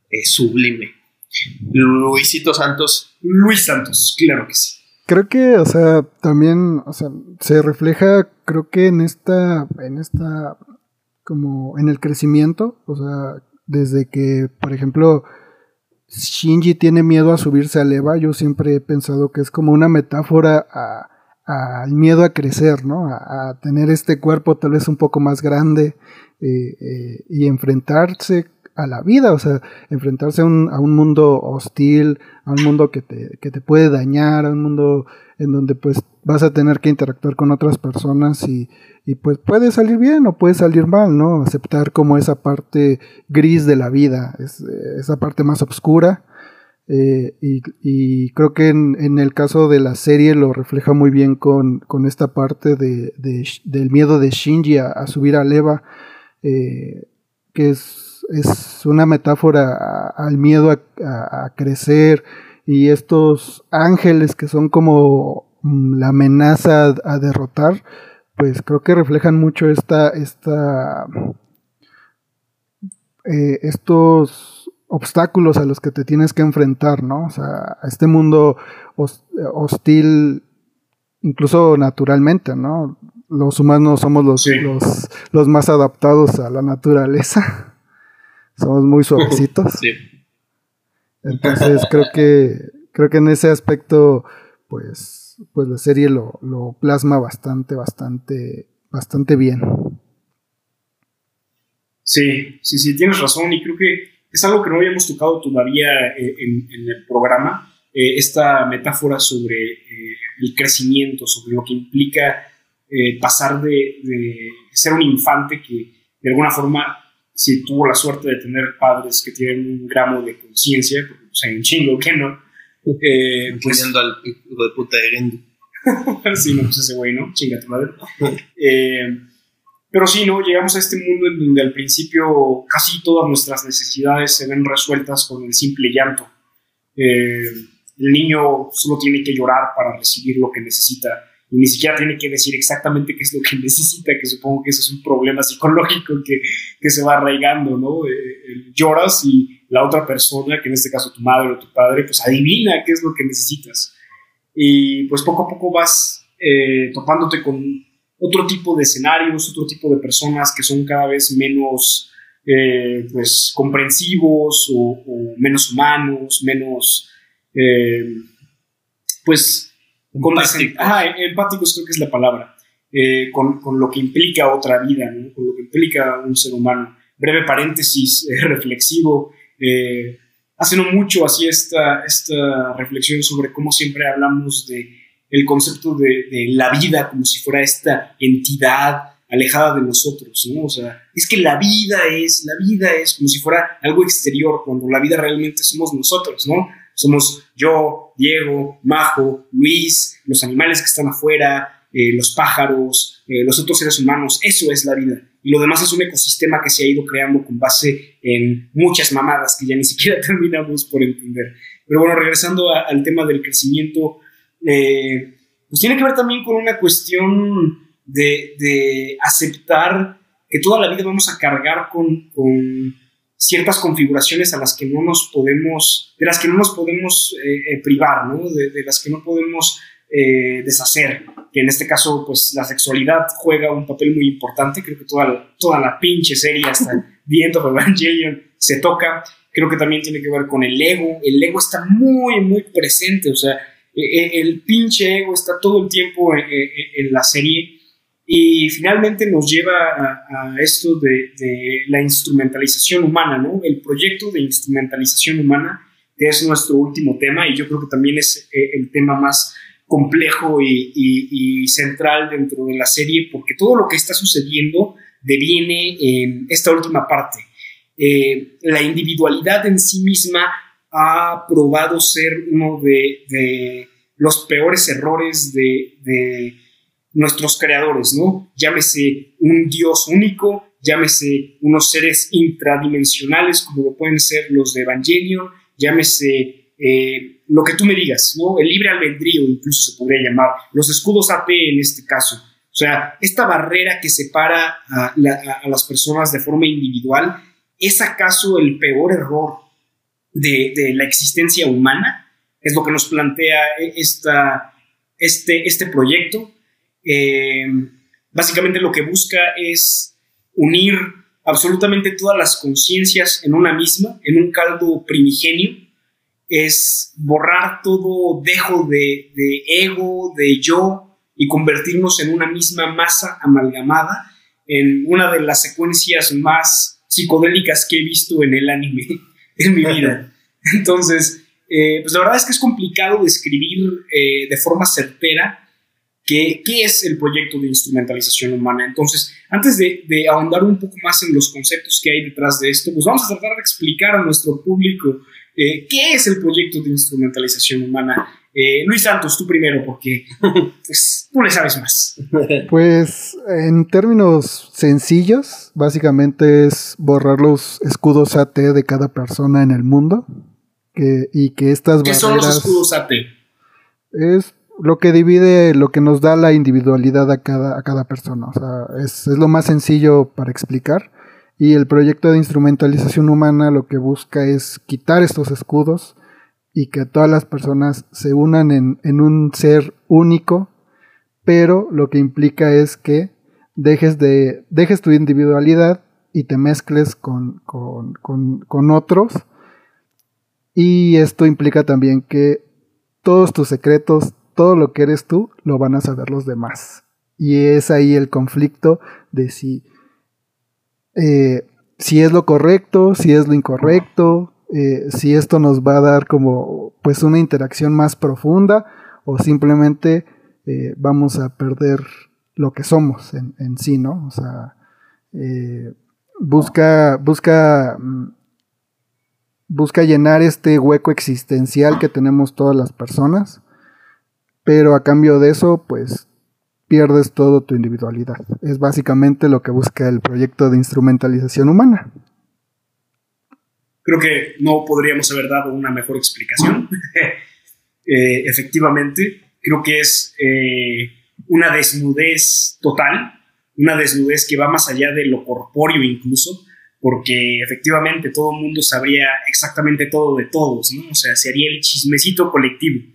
eh, sublime. Luisito Santos. Luis Santos, claro que sí. creo que, o sea, también, o sea, se refleja, creo que en esta, en esta, como en el crecimiento, o sea, desde que, por ejemplo, Shinji tiene miedo a subirse a Eva, yo siempre he pensado que es como una metáfora al miedo a crecer, ¿no? A, tener este cuerpo tal vez un poco más grande eh, eh, y enfrentarse a la vida, o sea, enfrentarse a un, a un mundo hostil, a un mundo que te, que te puede dañar, a un mundo en donde pues vas a tener que interactuar con otras personas y, y pues puede salir bien o puede salir mal, ¿no? Aceptar como esa parte gris de la vida, es, esa parte más oscura. Eh, y, creo que en, el caso de la serie lo refleja muy bien con, con esta parte de, de, del miedo de Shinji a, subir a Leva, eh, que es es una metáfora al miedo a, crecer y estos ángeles que son como la amenaza a, derrotar, pues creo que reflejan mucho esta, esta eh, estos obstáculos a los que te tienes que enfrentar, ¿no? O sea, a este mundo hostil, incluso naturalmente, ¿no? Los humanos somos los, los, los más adaptados a la naturaleza. Somos muy suavecitos. Sí. Entonces creo que creo que en ese aspecto, pues, pues la serie lo, lo plasma bastante, bastante, bastante bien. Sí, sí, sí, tienes razón y creo que es algo que no habíamos tocado todavía eh, en, el programa, eh, esta metáfora sobre eh, el crecimiento, sobre lo que implica pasar de, de, ser un infante que de alguna forma si tuvo la suerte de tener padres que tienen un gramo de conciencia, porque pues, hay un chingo que no. Eh, pues, al hijo de puta de Gendu. sí, no, pues ese güey, ¿no? Chinga tu madre. Eh, pero sí, ¿no? Llegamos a este mundo en donde al principio casi todas nuestras necesidades se ven resueltas con el simple llanto. Eh, el niño solo tiene que llorar para recibir lo que necesita y ni siquiera tiene que decir exactamente qué es lo que necesita, que supongo que eso es un problema psicológico que, que se va arraigando, ¿no? Eh, eh, lloras y la otra persona, que en este caso tu madre o tu padre, pues adivina qué es lo que necesitas. Y pues poco a poco vas eh, topándote con otro tipo de escenarios, otro tipo de personas que son cada vez menos pues comprensivos o, o, menos humanos, menos pues empáticos. Ajá, empáticos creo que es la palabra. Eh, con, con, lo que implica otra vida, ¿no? con lo que implica un ser humano. Breve paréntesis eh, reflexivo. Eh, hace no mucho hacía esta, esta reflexión sobre cómo siempre hablamos de el concepto de, de, la vida como si fuera esta entidad alejada de nosotros, ¿no? O sea, es que la vida es, la vida es como si fuera algo exterior, cuando la vida realmente somos nosotros, ¿no? Somos yo, Diego, Majo, Luis, los animales que están afuera, eh, los pájaros, eh, los otros seres humanos. Eso es la vida. Y lo demás es un ecosistema que se ha ido creando con base en muchas mamadas que ya ni siquiera terminamos por entender. Pero bueno, regresando al tema del crecimiento, eh, pues tiene que ver también con una cuestión de, de, aceptar que toda la vida vamos a cargar con, con ciertas configuraciones a las que no nos podemos, de las que no nos podemos eh, eh, privar, ¿no? De, las que no podemos eh, deshacer, que en este caso, pues la sexualidad juega un papel muy importante, creo que toda, toda la pinche serie hasta The End of Evangelion se toca, creo que también tiene que ver con el ego, el ego está muy, muy presente, o sea, el pinche ego está todo el tiempo en la serie. Y finalmente nos lleva a, esto de, la instrumentalización humana, ¿no? El proyecto de instrumentalización humana, que es nuestro último tema y yo creo que también es eh, el tema más complejo y, central dentro de la serie, porque todo lo que está sucediendo deviene en esta última parte. Eh, la individualidad en sí misma ha probado ser uno de, los peores errores de nuestros creadores, ¿no? Llámese un Dios único, llámese unos seres intradimensionales como lo pueden ser los de Evangelion, llámese eh, lo que tú me digas, ¿no? El libre albedrío incluso se podría llamar, los escudos AP en este caso. O sea, esta barrera que separa a, las personas de forma individual, ¿es acaso el peor error de, la existencia humana? Es lo que nos plantea esta este, este proyecto. Eh, básicamente lo que busca es unir absolutamente todas las conciencias en una misma, en un caldo primigenio, es borrar todo dejo de, de, ego, de yo, y convertirnos en una misma masa amalgamada, en una de las secuencias más psicodélicas que he visto en el anime en mi vida. Entonces, eh, pues la verdad es que es complicado describir eh, de forma certera qué, qué, es el proyecto de instrumentalización humana. Entonces, antes de, de, ahondar un poco más en los conceptos que hay detrás de esto, pues vamos a tratar de explicar a nuestro público eh, qué es el proyecto de instrumentalización humana. Luis Santos, tú primero, porque pues, tú le sabes más. Pues en términos sencillos, básicamente es borrar los escudos AT de cada persona en el mundo y que estas ¿Qué son los escudos AT? Es lo que divide, lo que nos da la individualidad a cada, a cada persona. O sea, es, es, lo más sencillo para explicar. Y el proyecto de instrumentalización humana lo que busca es quitar estos escudos y que todas las personas se unan en, en un ser único, pero lo que implica es que dejes, de, tu individualidad y te mezcles con, con, con, con otros y esto implica también que todos tus secretos, todo lo que eres tú, lo van a saber los demás. Y es ahí el conflicto de si, eh, si es lo correcto, si es lo incorrecto, eh, si esto nos va a dar como pues una interacción más profunda o simplemente eh, vamos a perder lo que somos en, en sí, ¿no? O sea, busca, busca mm, busca llenar este hueco existencial que tenemos todas las personas, pero a cambio de eso, pues pierdes toda tu individualidad. Es básicamente lo que busca el proyecto de instrumentalización humana. Creo que no podríamos haber dado una mejor explicación. Eh, efectivamente, creo que es eh, una desnudez total, una desnudez que va más allá de lo corpóreo incluso, porque efectivamente todo el mundo sabría exactamente todo de todos, ¿no? O sea, sería el chismecito colectivo.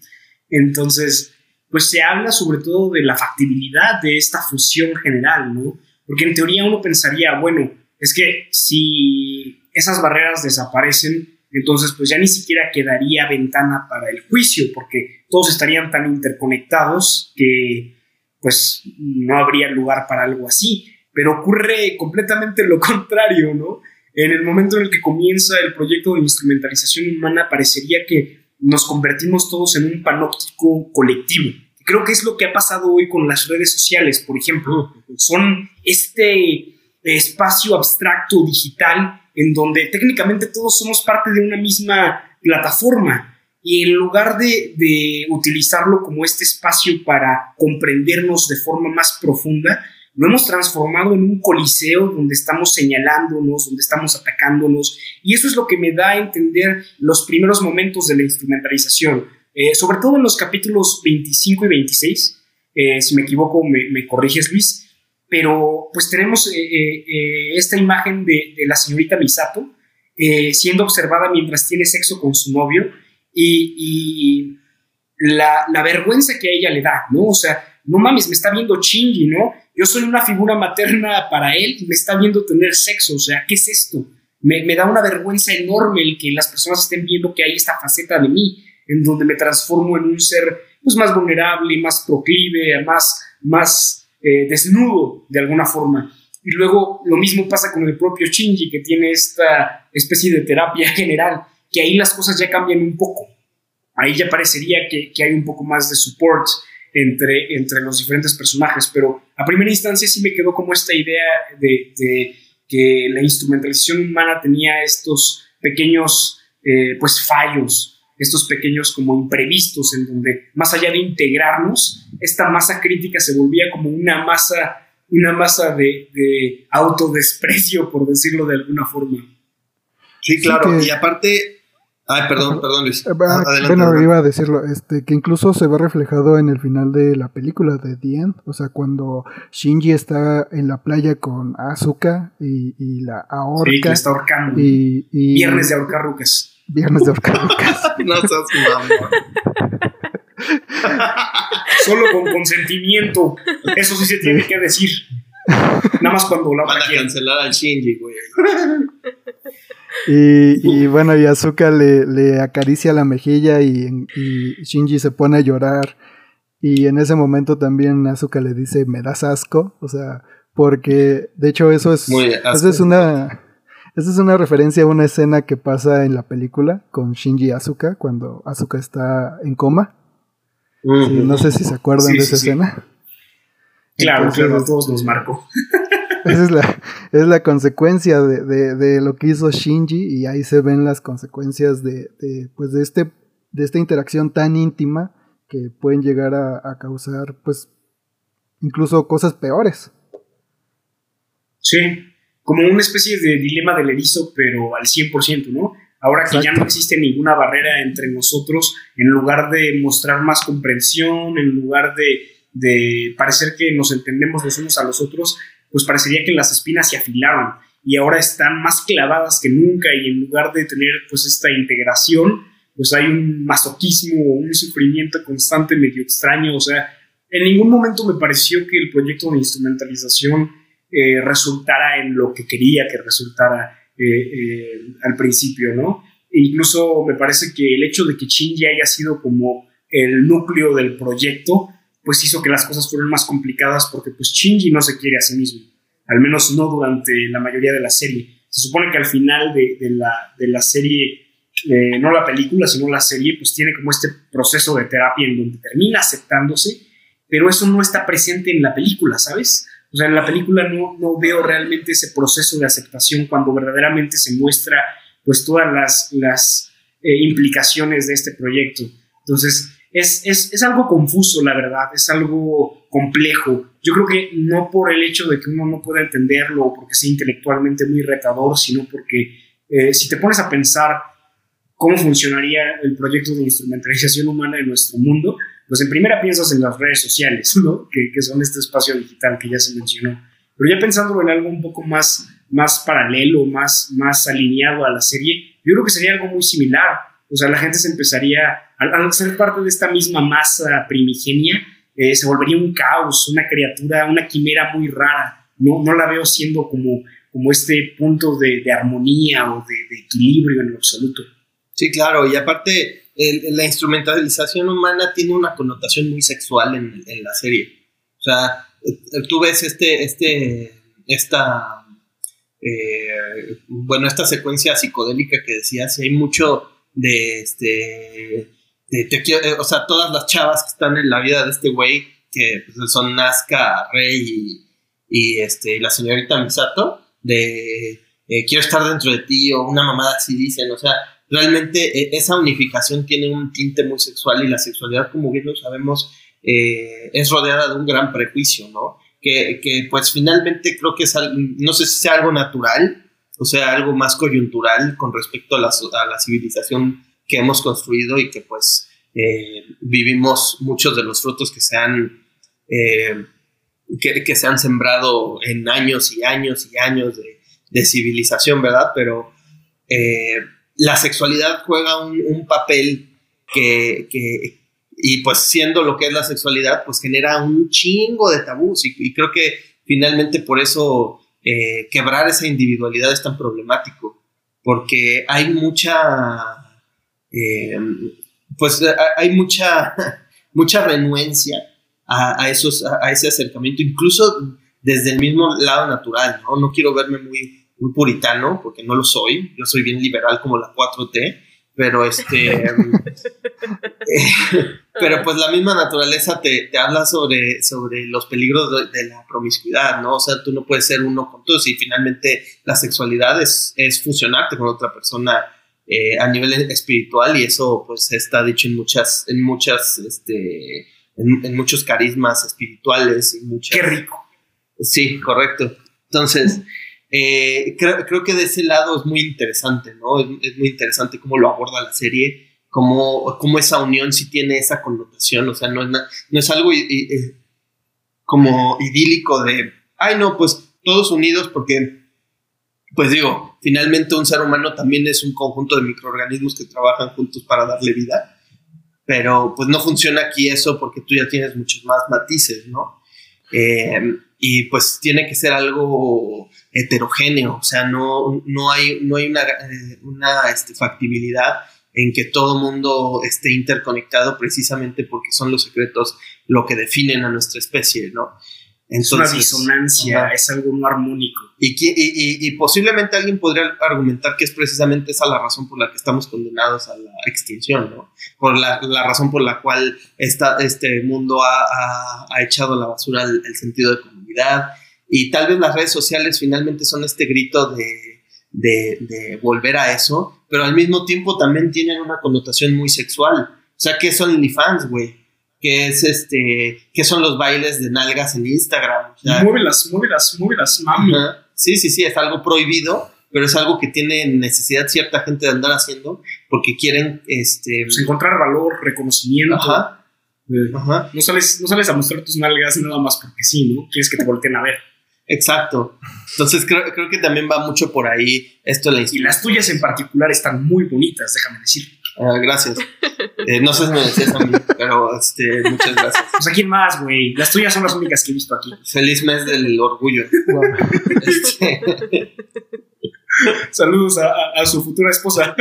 Entonces, pues se habla sobre todo de la factibilidad de esta fusión general, ¿no? Porque en teoría uno pensaría, bueno, es que si esas barreras desaparecen, entonces pues ya ni siquiera quedaría ventana para el juicio, porque todos estarían tan interconectados que pues no habría lugar para algo así pero ocurre completamente lo contrario, ¿no? En el momento en el que comienza el proyecto de instrumentalización humana, parecería que nos convertimos todos en un panóptico colectivo. Creo que es lo que ha pasado hoy con las redes sociales, por ejemplo. Son este espacio abstracto digital en donde técnicamente todos somos parte de una misma plataforma. Y en lugar de, de utilizarlo como este espacio para comprendernos de forma más profunda, lo hemos transformado en un coliseo donde estamos señalándonos, donde estamos atacándonos, y eso es lo que me da a entender los primeros momentos de la instrumentalización, eh, sobre todo en los capítulos 25 y 26, eh, si me equivoco me, corriges Luis, pero pues tenemos eh, esta imagen de, la señorita Misato siendo observada mientras tiene sexo con su novio y, la, la, vergüenza que a ella le da, ¿no? O sea, no mames, me está viendo Chingy, ¿no? Yo soy una figura materna para él y me está viendo tener sexo, o sea, ¿qué es esto? Me, da una vergüenza enorme el que las personas estén viendo que hay esta faceta de mí, en donde me transformo en un ser pues, más vulnerable, más proclive, más, más eh, desnudo de alguna forma. Y luego lo mismo pasa con el propio Shinji, que tiene esta especie de terapia general, que ahí las cosas ya cambian un poco. Ahí ya parecería que, que hay un poco más de support entre, entre los diferentes personajes, pero a primera instancia sí me quedó como esta idea de, que la instrumentalización humana tenía estos pequeños eh, pues fallos, estos pequeños como imprevistos en donde más allá de integrarnos, esta masa crítica se volvía como una masa, una masa de, de autodesprecio, por decirlo de alguna forma. Sí, claro, y aparte Ay, perdón, perdón Luis. Eh, bueno, iba a decirlo, este, que incluso se ve reflejado en el final de la película de The End, o sea, cuando Shinji está en la playa con Asuka y, y la ahorca. Sí, que está ahorcando. Y, Viernes de ahorcar rucas. Viernes de ahorcar rucas. no seas mamón. Solo con consentimiento. Eso sí se tiene que decir. Nada más cuando la Van a cancelar al Shinji, güey. Y, bueno, y Azuka le, acaricia la mejilla y, Shinji se pone a llorar. Y en ese momento también Azuka le dice, me das asco. O sea, porque de hecho eso es, eso es una... Esa es una referencia a una escena que pasa en la película con Shinji y Asuka cuando Asuka está en coma. no sé si se acuerdan de esa escena. Claro, claro, a todos nos marcó. Esa es la, es la consecuencia de, lo que hizo Shinji y ahí se ven las consecuencias de, pues de, este, de esta interacción tan íntima que pueden llegar a, a causar pues incluso cosas peores. Sí, como una especie de dilema del erizo, pero al 100%, ¿no? Ahora que ya no existe ninguna barrera entre nosotros, en lugar de mostrar más comprensión, en lugar de, parecer que nos entendemos los unos a los otros, pues parecería que las espinas se afilaron y ahora están más clavadas que nunca y en lugar de tener pues esta integración, pues hay un masoquismo, un sufrimiento constante medio extraño, o sea, en ningún momento me pareció que el proyecto de instrumentalización eh, resultara en lo que quería que resultara eh, eh, al principio, ¿no? E incluso me parece que el hecho de que Shinji haya sido como el núcleo del proyecto, pues hizo que las cosas fueran más complicadas porque pues Shinji no se quiere a sí mismo, al menos no durante la mayoría de la serie. Se supone que al final de, la, de la, serie, no la película, sino la serie, pues tiene como este proceso de terapia en donde termina aceptándose, pero eso no está presente en la película, ¿sabes? O sea, en la película no, no veo realmente ese proceso de aceptación cuando verdaderamente se muestra pues todas las, las eh, implicaciones de este proyecto. Entonces, es, es, es, algo confuso, la verdad, es algo complejo. Yo creo que no por el hecho de que uno no pueda entenderlo o porque sea intelectualmente muy retador, sino porque eh, si te pones a pensar cómo funcionaría el proyecto de instrumentalización humana en nuestro mundo, pues en primera piensas en las redes sociales, ¿no? Que, que, son este espacio digital que ya se mencionó. Pero ya pensándolo en algo un poco más, más paralelo, más, más alineado a la serie, yo creo que sería algo muy similar. O sea, la gente se empezaría, al, ser parte de esta misma masa primigenia, eh, se volvería un caos, una criatura, una quimera muy rara. No, no la veo siendo como, como este punto de, armonía o de, de equilibrio en lo absoluto. Sí, claro, y aparte la instrumentalización humana tiene una connotación muy sexual en, la serie. O sea, eh, tú ves este, este, esta, eh, bueno, esta secuencia psicodélica que decías, y hay mucho de, este, eh, o sea, todas las chavas que están en la vida de este güey, que pues, son Nazca, Rey y, este, la señorita Misato, de quiero estar dentro de ti, o una mamada así dicen, o sea, realmente eh, esa unificación tiene un tinte muy sexual y la sexualidad, como bien lo sabemos, eh, es rodeada de un gran prejuicio, ¿no? Que, pues finalmente creo que es algo, no sé si sea algo natural o sea algo más coyuntural con respecto a la, a la civilización que hemos construido y que pues eh, vivimos muchos de los frutos que se han, que, se han sembrado en años y años y años de, de civilización, ¿verdad? Pero la sexualidad juega un, papel que, y pues siendo lo que es la sexualidad, pues genera un chingo de tabús y, creo que finalmente por eso eh, quebrar esa individualidad es tan problemático, porque hay mucha, eh, pues hay mucha, mucha renuencia a, esos, a ese acercamiento, incluso desde el mismo lado natural, ¿no? No quiero verme muy muy puritano, porque no lo soy, yo soy bien liberal como la 4T, pero este... Eh, pero pues la misma naturaleza te, te habla sobre, sobre los peligros de, la promiscuidad, ¿no? O sea, tú no puedes ser uno con todos y finalmente la sexualidad es, es fusionarte con otra persona eh, a nivel espiritual y eso pues está dicho en muchas, en muchas, este, en, en muchos carismas espirituales y muchas... ¡Qué rico! Sí, correcto. Entonces... Eh, creo, creo, que de ese lado es muy interesante, ¿no? Es, muy interesante cómo lo aborda la serie, cómo, cómo, esa unión sí tiene esa connotación, o sea, no es, no es algo como idílico de, ay, no, pues todos unidos porque, pues digo, finalmente un ser humano también es un conjunto de microorganismos que trabajan juntos para darle vida. pero pues no funciona aquí eso porque tú ya tienes muchos más matices, ¿no? Eh, y pues tiene que ser algo heterogéneo, o sea, no, no hay, no hay una, eh, una este, factibilidad en que todo mundo esté interconectado precisamente porque son los secretos lo que definen a nuestra especie, ¿no? es una disonancia, es algo no armónico. Y, y, y, posiblemente alguien podría argumentar que es precisamente esa la razón por la que estamos condenados a la extinción, ¿no? Por la, la razón por la cual esta, este mundo ha, ha, echado la basura el, sentido de comunidad. Y tal vez las redes sociales finalmente son este grito de, de, de volver a eso, pero al mismo tiempo también tienen una connotación muy sexual. O sea, que son fans, güey? que es este, que son los bailes de nalgas en Instagram. O muévelas, muévelas, muévelas, mami. Sí, sí, sí, es algo prohibido, pero es algo que tiene necesidad cierta gente de andar haciendo porque quieren este pues encontrar valor, reconocimiento. Ajá. Eh, Ajá. No sales, no sales a mostrar tus nalgas nada más porque sí, ¿no? Quieres que te volteen a ver. Exacto. Entonces creo, creo que también va mucho por ahí esto de la Y las tuyas en particular están muy bonitas, déjame decir. Ah, gracias. Eh, no sé si me decías a mí, pero este, muchas gracias. Pues a quién más, güey. Las tuyas son las únicas que he visto aquí. Feliz mes del orgullo. Este. Saludos a, su futura esposa.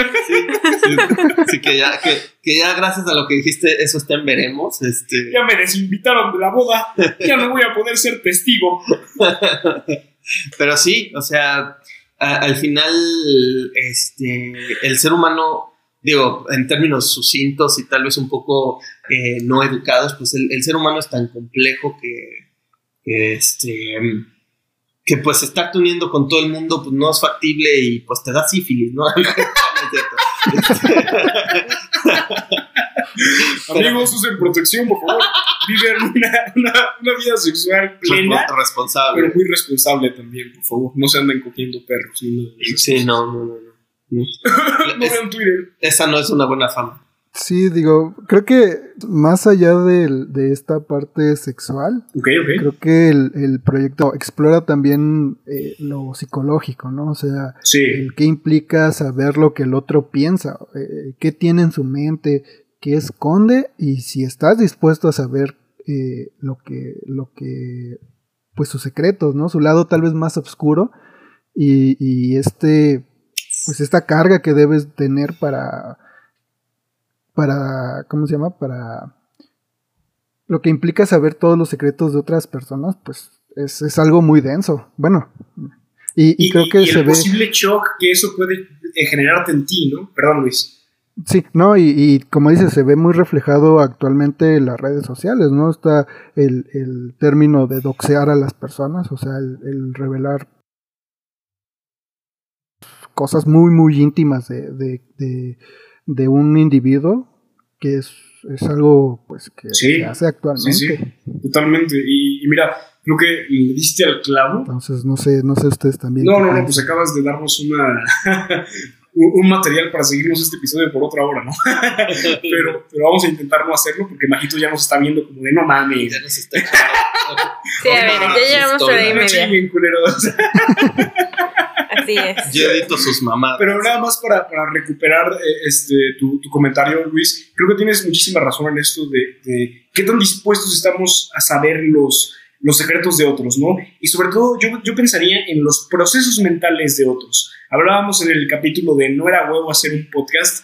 Sí, que, ya, que, ya gracias a lo que dijiste, eso está en veremos. Este... Ya me desinvitaron de la boda, ya no voy a poder ser testigo. Pero sí, o sea, al final, este, el ser humano digo, en términos sucintos y tal vez un poco eh, no educados, pues el, ser humano es tan complejo que, este, que pues estar uniendo con todo el mundo pues no es factible y pues te da sífilis, ¿no? Amigos, usen protección, por favor. Viven una, una, vida sexual plena. Responsable. Pero muy responsable también, por favor. No se anden cogiendo perros. Sí, no, no, no. no. Esa no es una buena fama. Sí, digo, creo que más allá de, esta parte sexual, creo que el, proyecto explora también eh, lo psicológico, ¿no? O sea, el qué implica saber lo que el otro piensa, eh, qué tiene en su mente, qué esconde y si estás dispuesto a saber eh, lo que, lo que, pues sus secretos, ¿no? Su lado tal vez más oscuro y, y este pues esta carga que debes tener para, para, ¿cómo se llama? Para lo que implica saber todos los secretos de otras personas, pues es, algo muy denso. Bueno, y, creo que y el posible shock que eso puede eh, generarte en ti, ¿no? Perdón, Luis. Sí, no, y, como dices, se ve muy reflejado actualmente en las redes sociales, ¿no? Está el, término de doxear a las personas, o sea, el revelar cosas muy, muy íntimas de, de, de, un individuo, que es, es algo pues que se hace actualmente. Sí, totalmente. Y, mira, creo que le diste al clavo. Entonces, no sé, no sé ustedes también. No, no, no, pues acabas de darnos una un material para seguirnos este episodio por otra hora, ¿no? pero, pero vamos a intentar no hacerlo porque Majito ya nos está viendo como de no mames. Ya nos está Sí, a ver, ya llevamos y media. Así es. Yo edito sus mamás. Pero nada más para, para recuperar eh, este, tu, tu, comentario, Luis, creo que tienes muchísima razón en esto de, de qué tan dispuestos estamos a saber los, los secretos de otros, ¿no? Y sobre todo yo, yo pensaría en los procesos mentales de otros. Hablábamos en el capítulo de No era huevo hacer un podcast,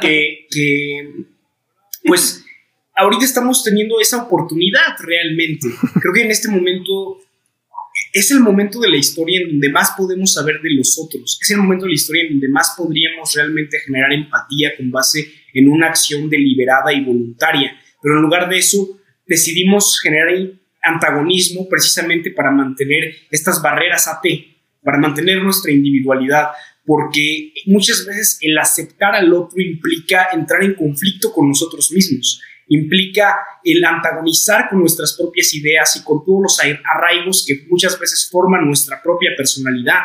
que, que pues ahorita estamos teniendo esa oportunidad realmente. Creo que en este momento es el momento de la historia en donde más podemos saber de los otros. Es el momento de la historia en donde más podríamos realmente generar empatía con base en una acción deliberada y voluntaria. Pero en lugar de eso, decidimos generar antagonismo precisamente para mantener estas barreras AT, para mantener nuestra individualidad, porque muchas veces el aceptar al otro implica entrar en conflicto con nosotros mismos implica el antagonizar con nuestras propias ideas y con todos los arraigos que muchas veces forman nuestra propia personalidad.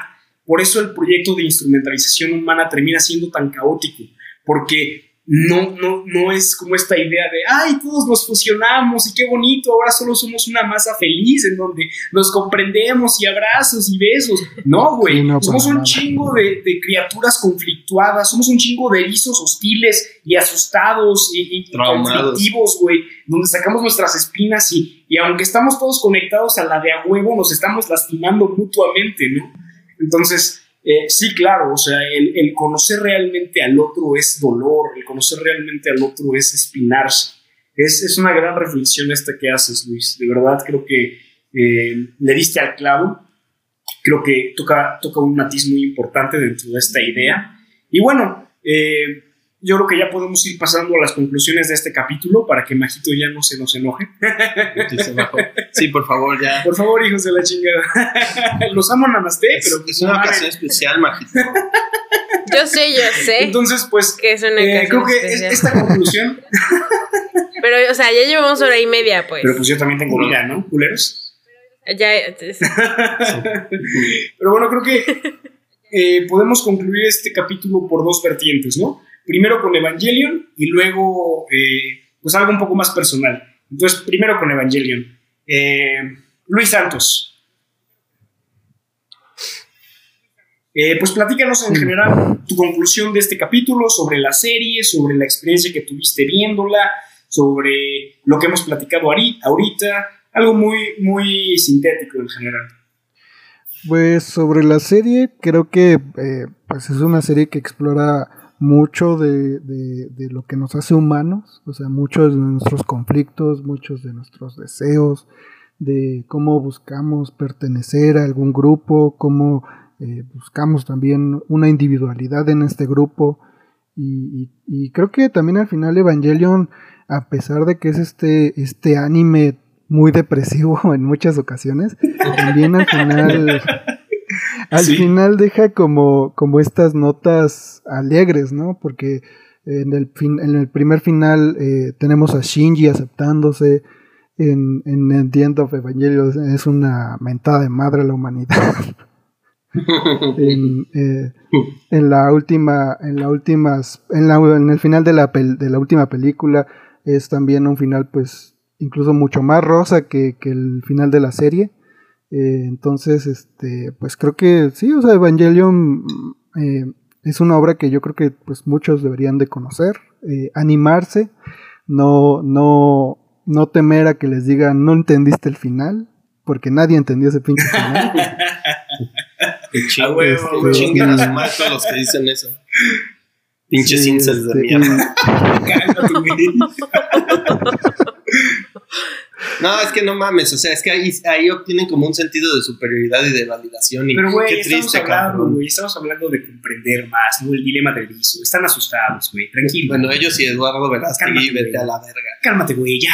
Por eso el proyecto de instrumentalización humana termina siendo tan caótico, porque no, no, no es como esta idea de, ay, todos nos fusionamos y qué bonito, ahora solo somos una masa feliz en donde nos comprendemos y abrazos y besos. No, güey, somos un chingo de, criaturas conflictuadas, somos un chingo de erizos hostiles y asustados y, y conflictivos, güey, donde sacamos nuestras espinas y, y aunque estamos todos conectados a la de a huevo, nos estamos lastimando mutuamente, ¿no? Entonces, eh, sí, claro, o sea, el, conocer realmente al otro es dolor, el conocer realmente al otro es espinarse. Es, una gran reflexión esta que haces, Luis. De verdad, creo que eh, le diste al clavo. Creo que toca, toca un matiz muy importante dentro de esta idea. Y bueno, eh, yo creo que ya podemos ir pasando a las conclusiones de este capítulo para que Majito ya no se nos enoje. Sí, por favor, ya. Por favor, hijos de la chingada. Los amo namaste, pero es una ocasión especial, Majito. Yo sé, yo sé. Entonces, pues, que es una eh, creo que esta conclusión. pero, o sea, ya llevamos hora y media, pues. Pero pues yo también tengo vida, ¿no? ¿Culeros? Ya. pero bueno, creo que eh, podemos concluir este capítulo por dos vertientes, ¿no? Primero con Evangelion y luego eh, pues algo un poco más personal. Entonces, primero con Evangelion. Eh, Luis Santos. Eh, pues platícanos en general tu conclusión de este capítulo sobre la serie, sobre la experiencia que tuviste viéndola, sobre lo que hemos platicado ahorita, algo muy, muy sintético en general. Pues sobre la serie, creo que pues es una serie que explora mucho de, de, lo que nos hace humanos, o sea, muchos de nuestros conflictos, muchos de nuestros deseos, de cómo buscamos pertenecer a algún grupo, cómo eh, buscamos también una individualidad en este grupo. Y, y, creo que también al final Evangelion, a pesar de que es este, este anime muy depresivo en muchas ocasiones, también al final al final deja como, como estas notas alegres, ¿no? Porque en el, fin, en el primer final eh, tenemos a Shinji aceptándose. En, en The End of Evangelion es una mentada de madre a la humanidad. Eh, en, la última, en la últimas, en, la, en el final de la, de la última película es también un final, pues, incluso mucho más rosa que, que el final de la serie. Eh, entonces, este, pues creo que sí, o sea, Evangelion eh, es una obra que yo creo que pues muchos deberían de conocer, eh, animarse, no, no, no temer a que les digan no entendiste el final, porque nadie entendió ese pinche final. chinguen a su los que dicen eso. Pinches sí, de este, mierda. No, es que no mames, o sea, es que ahí, ahí obtienen como un sentido de superioridad y de validación. Y Pero, güey, estamos hablando, güey, estamos hablando de comprender más, ¿no? El dilema del viso. Están asustados, güey, tranquilo. Bueno, ellos y Eduardo Velázquez, vete a la verga. Cálmate, güey, ya.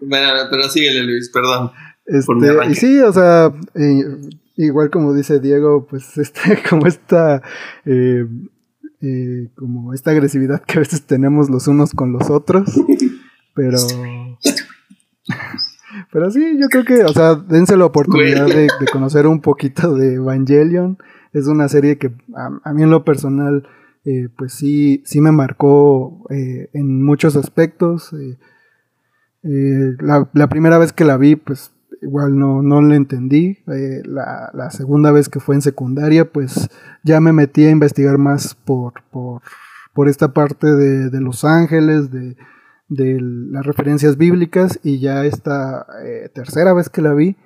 bueno, pero síguele, Luis, perdón. Este, y sí, o sea, eh, igual como dice Diego, pues este, como esta, eh, eh, como esta agresividad que a veces tenemos los unos con los otros, pero... Pero sí, yo creo que, o sea, dense la oportunidad de, conocer un poquito de Evangelion. Es una serie que a, mí en lo personal, eh, pues sí, sí me marcó eh, en muchos aspectos. Eh, la, primera vez que la vi, pues igual no, no la entendí. La, la, segunda vez que fue en secundaria, pues ya me metí a investigar más por, por, por esta parte de, de Los Ángeles, de de las referencias bíblicas y ya esta eh, tercera vez que la vi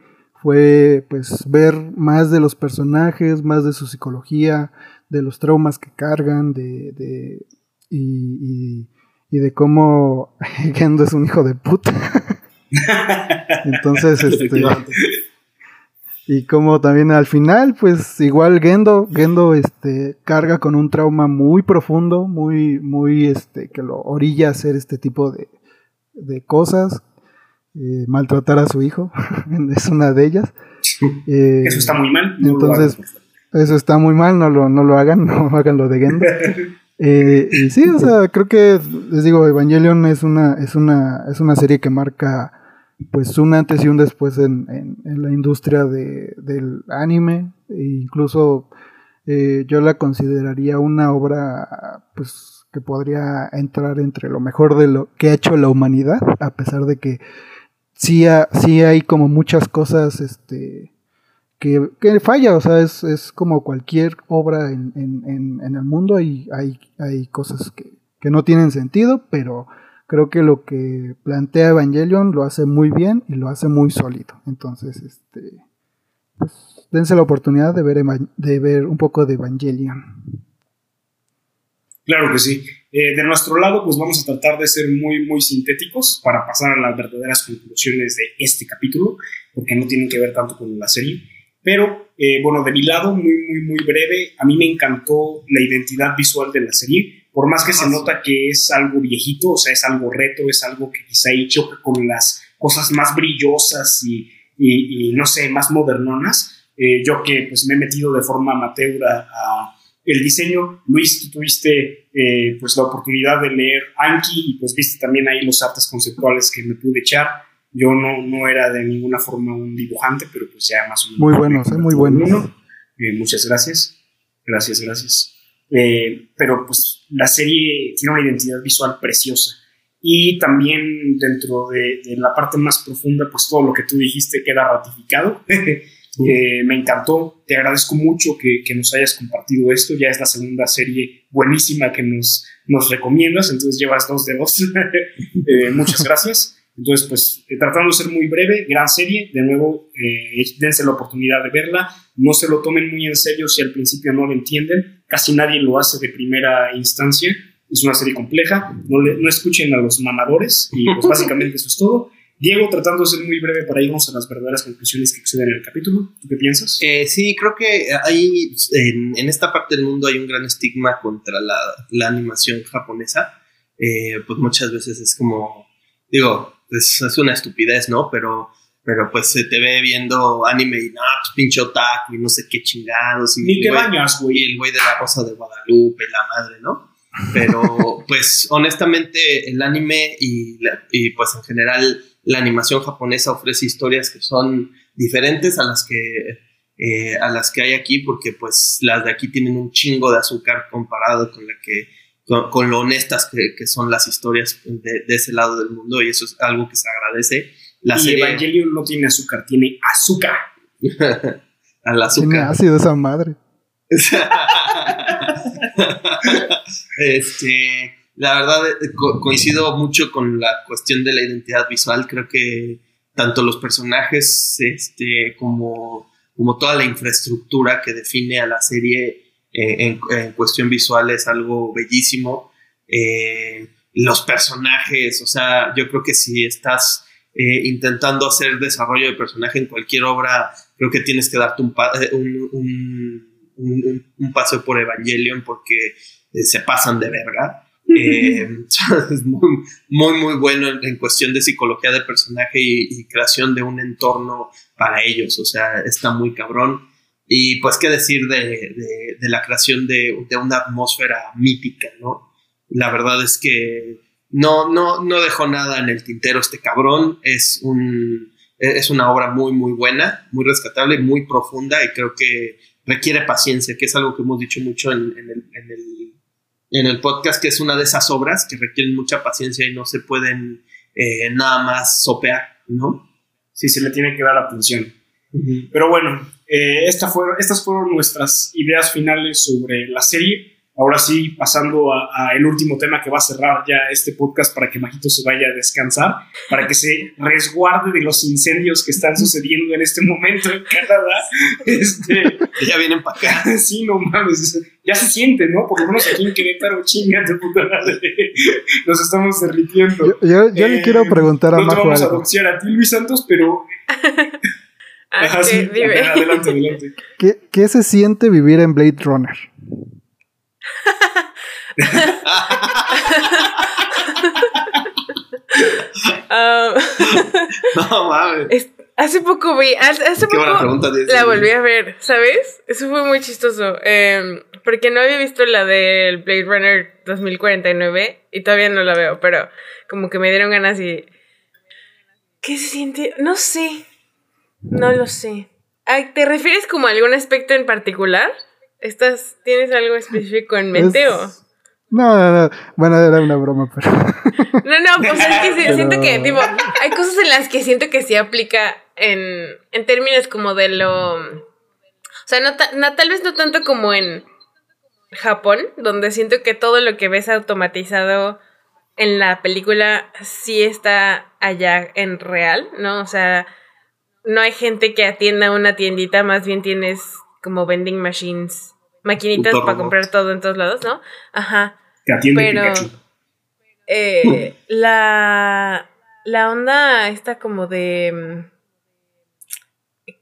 fue pues ver más de los personajes, más de su psicología, de los traumas que cargan, de, de y, y, de cómo Gendo es un hijo de puta. Entonces, este, y como también al final, pues igual Gendo, Gendo este, carga con un trauma muy profundo, muy, muy, este, que lo orilla a hacer este tipo de, de cosas. Eh, maltratar a su hijo es una de ellas. Eh, eso está muy mal. entonces, eso está muy mal, no lo, no lo hagan, no hagan lo de Gendo. Eh, y sí, o sea, creo que, les digo, Evangelion es una, es una, es una serie que marca pues un antes y un después en, en, la industria de, del anime. E incluso eh, yo la consideraría una obra pues que podría entrar entre lo mejor de lo que ha hecho la humanidad, a pesar de que sí, sí hay como muchas cosas este, que, que falla, o sea, es, es como cualquier obra en, en, en, el mundo y hay, hay cosas que, que no tienen sentido, pero creo que lo que plantea Evangelion lo hace muy bien y lo hace muy sólido. Entonces, este, pues, dense la oportunidad de ver, de ver un poco de Evangelion. Claro que sí. Eh, de nuestro lado, pues vamos a tratar de ser muy, muy sintéticos para pasar a las verdaderas conclusiones de este capítulo, porque no tienen que ver tanto con la serie. Pero, eh, bueno, de mi lado, muy, muy, muy breve, a mí me encantó la identidad visual de la serie, por más que se nota que es algo viejito, o sea, es algo retro, es algo que quizá ahí choca con las cosas más brillosas y, y, no sé, más modernonas. Eh, yo que pues me he metido de forma amateur a el diseño. Luis, tú tuviste eh, pues la oportunidad de leer Anki y pues viste también ahí los artes conceptuales que me pude echar. Yo no, no era de ninguna forma un dibujante, pero pues ya más o menos. Muy buenos, muy buenos. Eh, muchas gracias. Gracias, gracias. Eh, pero pues la serie tiene una identidad visual preciosa. Y también dentro de, de, la parte más profunda, pues todo lo que tú dijiste queda ratificado. Eh, me encantó, te agradezco mucho que, nos hayas compartido esto. Ya es la segunda serie buenísima que nos, nos recomiendas, entonces llevas dos de dos. Eh, muchas gracias. Entonces, pues eh, tratando de ser muy breve, gran serie. De nuevo, dense la oportunidad de verla. No se lo tomen muy en serio si al principio no lo entienden. Casi nadie lo hace de primera instancia. Es una serie compleja. No, no escuchen a los mamadores y pues básicamente eso es todo. Diego, tratando de ser muy breve para irnos a las verdaderas conclusiones que exceden en el capítulo, ¿tú qué piensas? Eh, sí, creo que hay, en, esta parte del mundo hay un gran estigma contra la, animación japonesa. Eh, pues muchas veces es como, digo, es, es, una estupidez, ¿no? Pero, pero pues se te ve viendo anime y, no, pues pinche otaku y no sé qué chingados. Y Ni te bañas, güey. Y el güey de la Rosa de Guadalupe, la madre, ¿no? Pero, pues, honestamente, el anime y, y pues en general la animación japonesa ofrece historias que son diferentes a las que, eh, a las que hay aquí, porque pues las de aquí tienen un chingo de azúcar comparado con la que con, lo honestas que, son las historias de, ese lado del mundo y eso es algo que se agradece. La y serie... Evangelion no tiene azúcar, tiene azúcar. Al azúcar. Tiene ácido esa madre. este, la verdad eh, coincido mucho con la cuestión de la identidad visual. Creo que tanto los personajes este, como, como toda la infraestructura que define a la serie eh, en, cuestión visual es algo bellísimo. Eh, los personajes, o sea, yo creo que si estás intentando hacer desarrollo de personaje en cualquier obra, creo que tienes que darte un, un, un, un paseo por Evangelion porque se pasan de verga. Eh, es muy, muy, bueno en, cuestión de psicología de personaje y, creación de un entorno para ellos. O sea, está muy cabrón. Y pues, qué decir de, la creación de, una atmósfera mítica, ¿no? La verdad es que no, no, no dejó nada en el tintero este cabrón. Es, un, es una obra muy, muy buena, muy rescatable, muy profunda y creo que requiere paciencia, que es algo que hemos dicho mucho en, el, en el en el podcast, que es una de esas obras que requieren mucha paciencia y no se pueden eh, nada más sopear, ¿no? Sí, se le tiene que dar atención. Pero bueno, eh, esta fueron, estas fueron nuestras ideas finales sobre la serie. Ahora sí, pasando a, el último tema que va a cerrar ya este podcast para que Majito se vaya a descansar, para que se resguarde de los incendios que están sucediendo en este momento en Canadá. Este, ya vienen para acá. Sí, no mames, ya se siente, ¿no? Por lo menos aquí en Querétaro, chinga de puta madre. Nos estamos derritiendo. Yo, yo, le quiero preguntar a No te vamos a doxiar a ti, Luis Santos, pero... Ah, sí, adelante, adelante. ¿Qué, ¿Qué se siente vivir en Blade Runner? Um, no mames. Hace poco vi, hace, poco la volví a ver, ¿sabes? Eso fue muy chistoso. Em, porque no había visto la del Blade Runner 2049 y todavía no la veo, pero como que me dieron ganas y... ¿Qué se siente? No sé. No lo sé. ¿Te refieres como a algún aspecto en particular? ¿Estás, ¿Tienes algo específico en mente o...? No, no, no. Bueno, era una broma, pero. No, no, pues es que siento que, tipo, hay cosas en las que siento que sí aplica en, en términos como de lo. O sea, no, no, tal vez no tanto como en Japón, donde siento que todo lo que ves automatizado en la película sí está allá en real, ¿no? O sea, no hay gente que atienda una tiendita, más bien tienes como vending machines, maquinitas para comprar todo en todos lados, ¿no? Ajá. Que atiende Pero eh, la, la onda está como de mm,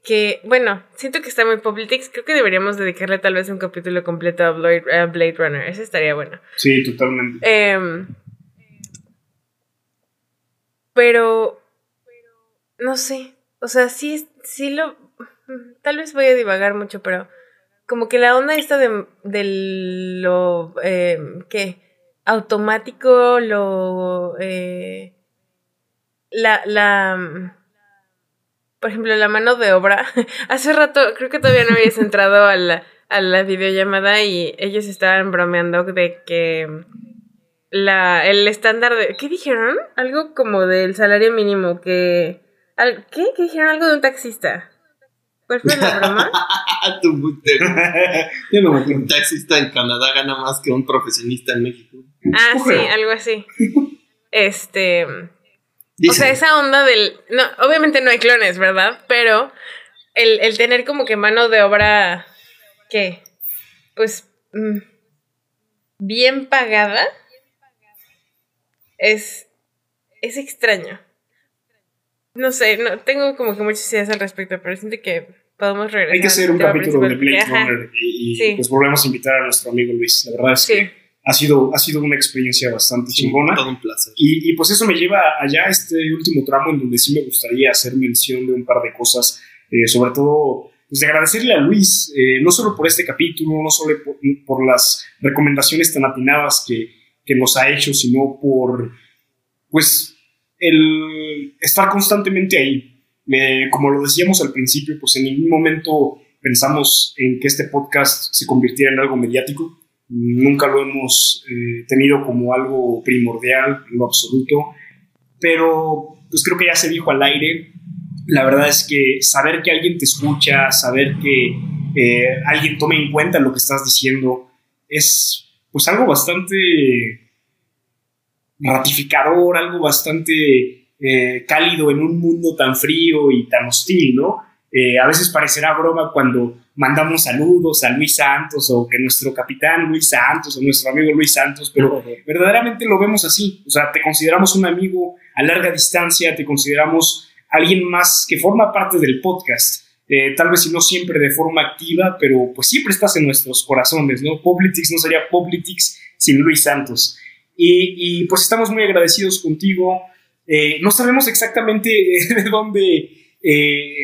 que, bueno, siento que está muy Politics. Creo que deberíamos dedicarle tal vez un capítulo completo a Blade, Runner. Ese estaría bueno. Sí, totalmente. Em, pero, no sé. O sea, sí, sí lo... Tal vez voy a divagar mucho, pero como que la onda esta de, lo... Eh, ¿Qué? Automático, lo... Eh, la... la por ejemplo, la mano de obra. Hace rato, creo que todavía no habías entrado a la, a la videollamada y ellos estaban bromeando de que la, el estándar de... ¿Qué dijeron? Algo como del salario mínimo que... ¿Qué? ¿Qué dijeron? Algo de un taxista. ¿Cuál fue la broma? un taxista en Canadá gana más que un profesionista en México. Ah, sí, algo así. Este... O sea, esa onda del... No, obviamente no hay clones, ¿verdad? Pero el, el tener como que mano de obra... ¿Qué? Pues... Mm, bien pagada. Es... Es extraño. No sé, no, tengo como que muchas ideas al respecto, pero siento que podemos regresar. Hay que hacer un capítulo de Blade Runner y, pues volvemos a invitar a nuestro amigo Luis. La verdad es que ha sido, ha sido una experiencia bastante chingona. Todo un placer. Y, y, pues eso me lleva allá a este último tramo en donde sí me gustaría hacer mención de un par de cosas, eh, sobre todo pues de agradecerle a Luis, eh, no solo por este capítulo, no solo por, por las recomendaciones tan atinadas que, que, nos ha hecho, sino por pues el estar constantemente ahí. Como lo decíamos al principio, pues en ningún momento pensamos en que este podcast se convirtiera en algo mediático. Nunca lo hemos eh, tenido como algo primordial en lo absoluto, pero pues creo que ya se dijo al aire, la verdad es que saber que alguien te escucha, saber que eh, alguien tome en cuenta lo que estás diciendo, es pues algo bastante ratificador, algo bastante eh, cálido en un mundo tan frío y tan hostil, ¿no? a veces parecerá broma cuando mandamos saludos a Luis Santos o que nuestro capitán Luis Santos o nuestro amigo Luis Santos, pero verdaderamente lo vemos así. O sea, te consideramos un amigo a larga distancia, te consideramos alguien más que forma parte del podcast. Eh, tal vez si no siempre de forma activa, pero pues siempre estás en nuestros corazones, ¿no? Politics no sería Politics sin Luis Santos. Y, pues estamos muy agradecidos contigo. Eh, no sabemos exactamente de dónde eh,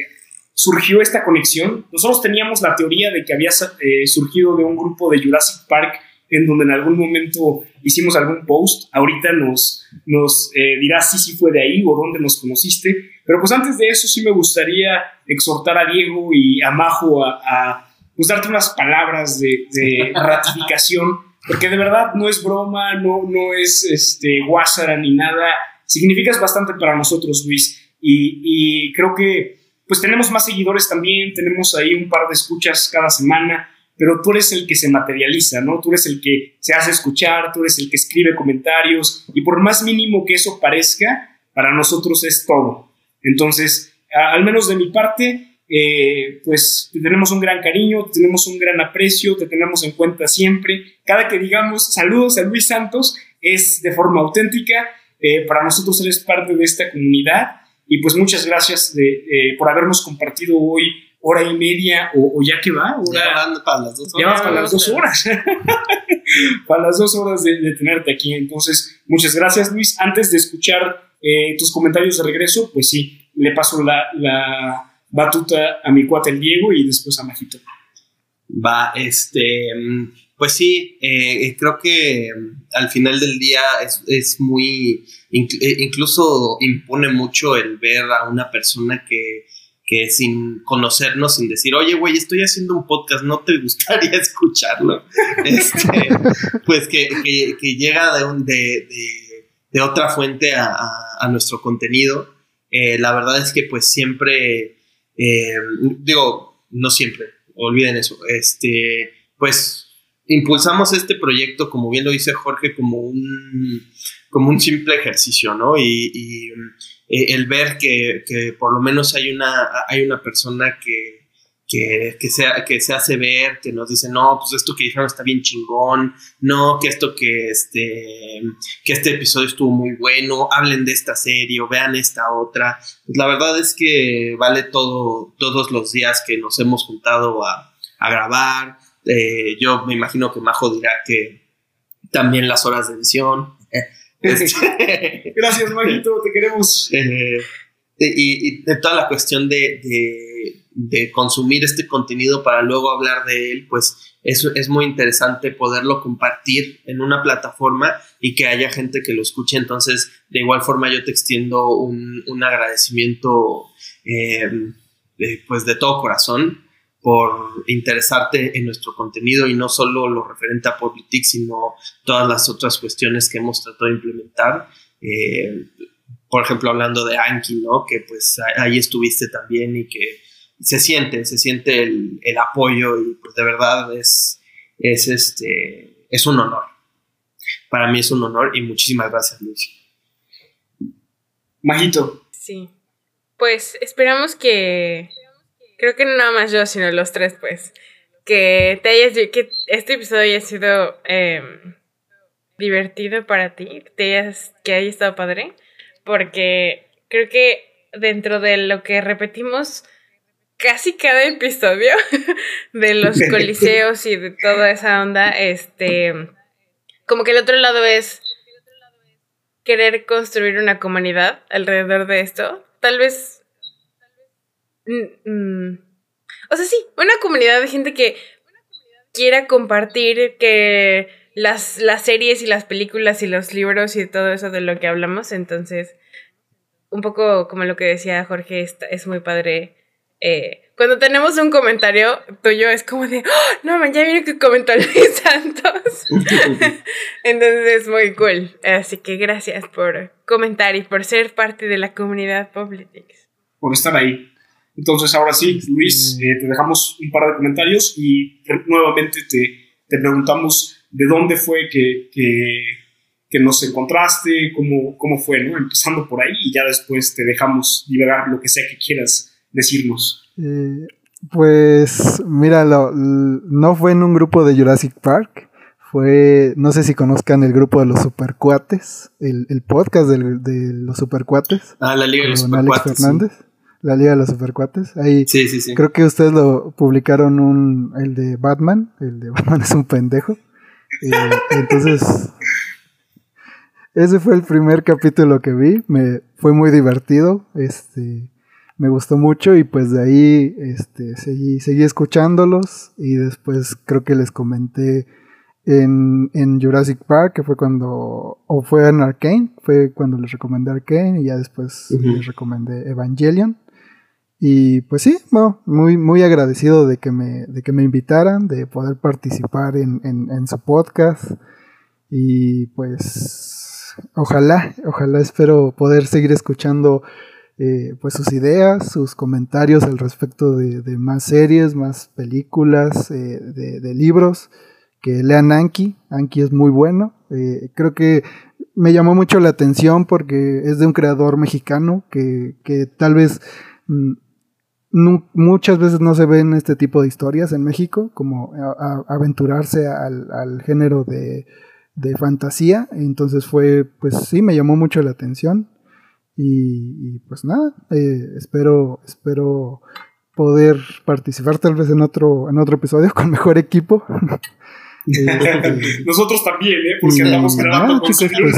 surgió esta conexión. Nosotros teníamos la teoría de que había eh, surgido de un grupo de Jurassic Park en donde en algún momento hicimos algún post. Ahorita nos, nos eh, dirás si sí fue de ahí o dónde nos conociste. Pero pues antes de eso sí me gustaría exhortar a Diego y a Majo a, pues, darte unas palabras de, ratificación, porque de verdad no es broma, no, no es este, guásara ni nada. Significas bastante para nosotros, Luis. Y, y creo que pues tenemos más seguidores también, tenemos ahí un par de escuchas cada semana, pero tú eres el que se materializa, ¿no? Tú eres el que se hace escuchar, tú eres el que escribe comentarios y por más mínimo que eso parezca, para nosotros es todo. Entonces, al menos de mi parte, eh, pues te tenemos un gran cariño, te tenemos un gran aprecio, te tenemos en cuenta siempre. Cada que digamos saludos a Luis Santos es de forma auténtica. Eh, para nosotros eres parte de esta comunidad y pues muchas gracias de, eh, por habernos compartido hoy hora y media, o, ya que va, ya van para las dos horas. Ya para las dos horas. para las dos horas de, tenerte aquí. Entonces, muchas gracias, Luis. Antes de escuchar eh, tus comentarios de regreso, pues sí, le paso la, la batuta a mi cuate el Diego y después a Majito. Va, este, pues sí, eh, creo que al final del día es, es muy, incluso impone mucho el ver a una persona que que sin conocernos, sin decir, oye, güey, estoy haciendo un podcast, ¿no te gustaría escucharlo? Este, pues que, llega de, un, de, de, otra fuente a, nuestro contenido. Eh, la verdad es que pues siempre, eh, digo, no siempre, olviden eso, este, pues impulsamos este proyecto, como bien lo dice Jorge, como un, como un simple ejercicio, ¿no? Y, eh, el ver que, por lo menos hay una, hay una persona que, que, que se hace ver, que nos dice, no, pues esto que dijeron está bien chingón, no, que esto que este, que este episodio estuvo muy bueno, hablen de esta serie o vean esta otra. Pues la verdad es que vale todo, todos los días que nos hemos juntado a, a grabar, eh, yo me imagino que Majo dirá que también las horas de edición. Este, Gracias, Majito, te queremos. Eh, y, de toda la cuestión de, de, consumir este contenido para luego hablar de él, pues eso es muy interesante poderlo compartir en una plataforma y que haya gente que lo escuche. Entonces, de igual forma, yo te extiendo un, un agradecimiento, eh, pues de todo corazón por interesarte en nuestro contenido y no solo lo referente a Politics, sino todas las otras cuestiones que hemos tratado de implementar. Eh, por ejemplo, hablando de Anki, ¿no? Que pues ahí estuviste también y que se siente, se siente el, apoyo y pues de verdad es, es, este, es un honor. Para mí es un honor y muchísimas gracias, Luis. Majito. Sí. Pues esperamos que creo que no nada más yo, sino los tres, pues, que te hayas, que este episodio haya sido em, divertido para ti, te hayas, que haya estado padre, porque creo que dentro de lo que repetimos casi cada episodio de los coliseos y de toda esa onda, este, como que el otro lado es querer construir una comunidad alrededor de esto. Tal vez Mm, mm. O sea, sí, una comunidad de gente que quiera compartir que las, las series y las películas y los libros y todo eso de lo que hablamos. Entonces, un poco como lo que decía Jorge, es muy padre. Eh, cuando tenemos un comentario tuyo es como de, ¡Oh, no, man, ya viene que comentó Luis Santos. Entonces es muy cool. Así que gracias por comentar y por ser parte de la comunidad Publitix. Por estar ahí. Entonces, ahora sí, Luis, mm. eh, te dejamos un par de comentarios y nuevamente te, te preguntamos de dónde fue que, que, nos encontraste, cómo, cómo fue, ¿no? Empezando por ahí y ya después te dejamos liberar lo que sea que quieras decirnos. Eh, pues, mira, no fue en un grupo de Jurassic Park, fue, no sé si conozcan el grupo de los Supercuates, el, el podcast de, de los Supercuates. Ah, la Liga de los Supercuates. Fernández la Liga de los Supercuates. Ahí sí, sí, sí. creo que ustedes lo publicaron un el de Batman, el de Batman es un pendejo. Eh, entonces ese fue el primer capítulo que vi, me fue muy divertido, este me gustó mucho y pues de ahí este seguí seguí escuchándolos y después creo que les comenté en, en Jurassic Park, que fue cuando, o fue en Arkane, fue cuando les recomendé Arkane y ya después les recomendé Evangelion. Y pues sí, muy, muy agradecido de que, me, de que me invitaran, de poder participar en, en, su podcast. Y pues ojalá, ojalá espero poder seguir escuchando eh, pues sus ideas, sus comentarios al respecto de, más series, más películas, eh, de, libros. Que lean Anki, Anki es muy bueno. Eh, creo que me llamó mucho la atención porque es de un creador mexicano que, que tal vez mm, muchas veces no se ven este tipo de historias en México, como aventurarse al, género de, fantasía. Entonces fue, pues sí, me llamó mucho la atención. Y, pues nada, eh, espero, espero poder participar tal vez en otro, en otro episodio con mejor equipo. Este, Nosotros también, ¿eh? Porque andamos grabando con chicos, pues,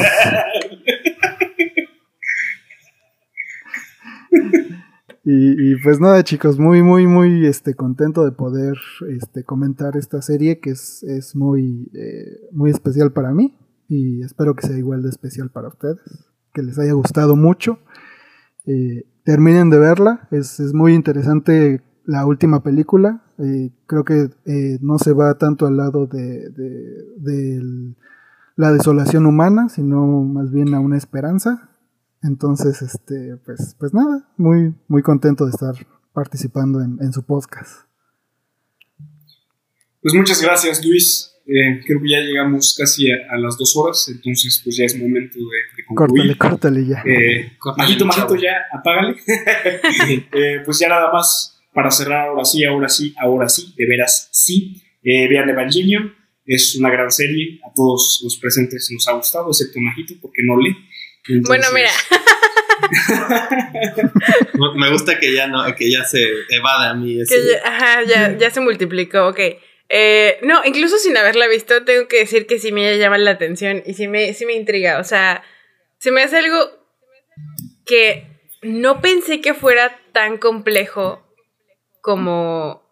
Y, pues nada, chicos, muy, muy, muy este, contento de poder este, comentar esta serie que es, es muy, eh, muy especial para mí y espero que sea igual de especial para ustedes, que les haya gustado mucho. terminen de verla, es, es, muy interesante la última película, creo que no se va tanto al lado de, de, la desolación humana, sino más bien a una esperanza. Entonces, este, pues, pues nada, muy, muy contento de estar participando en, su podcast. Pues muchas gracias, Luis. Eh, creo que ya llegamos casi a, las dos horas, entonces pues ya es momento de, concluir. Córtale, córtale ya. Eh, majito, majito, ya, apágale. eh, pues ya nada más para cerrar, ahora sí, ahora sí, ahora sí, de veras sí. Eh, vean Evangelion, es una gran serie, a todos los presentes nos ha gustado, excepto Majito, porque no lee. Bueno, mira. Me gusta que ya no, que ya se evada a mí. ajá, ya, ya se multiplicó, ok. Eh, no, incluso sin haberla visto, tengo que decir que sí me llama la atención y sí me, sí me intriga. O sea, se me hace algo que no pensé que fuera tan complejo como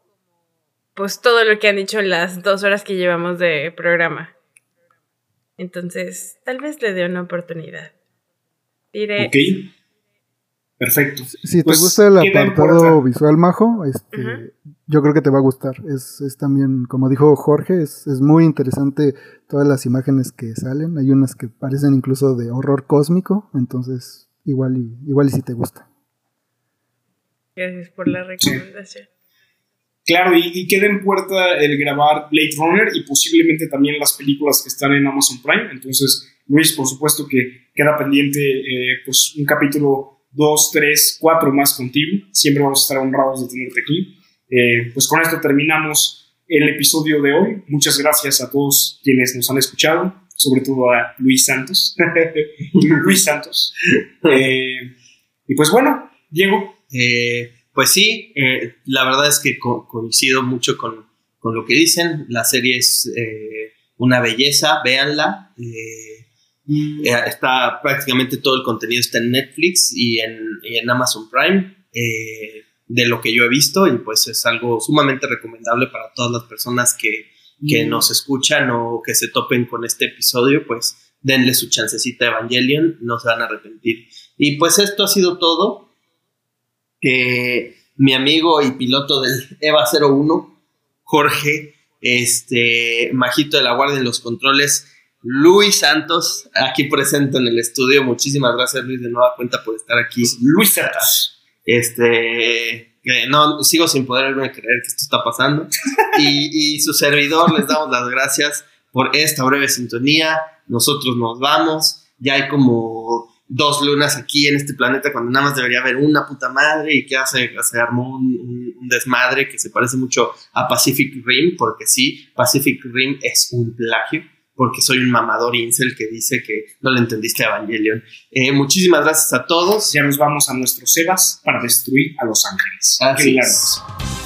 pues todo lo que han dicho en las dos horas que llevamos de programa. Entonces, tal vez le dé una oportunidad. Diré. Perfecto. Si te pues, gusta el apartado visual, Majo, este, yo creo que te va a gustar. Es, es también, como dijo Jorge, es, es, muy interesante todas las imágenes que salen. Hay unas que parecen incluso de horror cósmico, entonces igual y, igual y si te gusta. Gracias por la recomendación. Claro, y, queda en puerta el grabar Blade Runner y posiblemente también las películas que están en Amazon Prime. Entonces, Luis, por supuesto que queda pendiente eh, pues un capítulo 2, 3, 4 más contigo. Siempre vamos a estar honrados de tenerte aquí. Eh, pues con esto terminamos el episodio de hoy. Muchas gracias a todos quienes nos han escuchado, sobre todo a Luis Santos. Luis Santos. Eh, y pues bueno, Diego. pues sí, la verdad es que coincido mucho con, con, lo que dicen. La serie es una belleza, véanla. Eh, está prácticamente todo el contenido está en Netflix y en, Amazon Prime eh, de lo que yo he visto y pues es algo sumamente recomendable para todas las personas que, que nos escuchan o que se topen con este episodio pues denle su chancecita a Evangelion no se van a arrepentir. Y pues esto ha sido todo. Mi amigo y piloto del EVA 01 Jorge este Majito de la Guardia en los controles Luis Santos, aquí presente en el estudio. Muchísimas gracias, Luis, de nueva cuenta por estar aquí. Luis Santos. Este, no, sigo sin poderme creer que esto está pasando. y, y su servidor, les damos las gracias por esta breve sintonía. Nosotros nos vamos. Ya hay como dos lunas aquí en este planeta cuando nada más debería haber una puta madre y que hace, se armó un, un, desmadre que se parece mucho a Pacific Rim, porque sí, Pacific Rim es un plagio porque soy un mamador incel que dice que no le entendiste a Evangelion. Eh, muchísimas gracias a todos. Ya nos vamos a nuestros Sebas para destruir a Los Ángeles. Así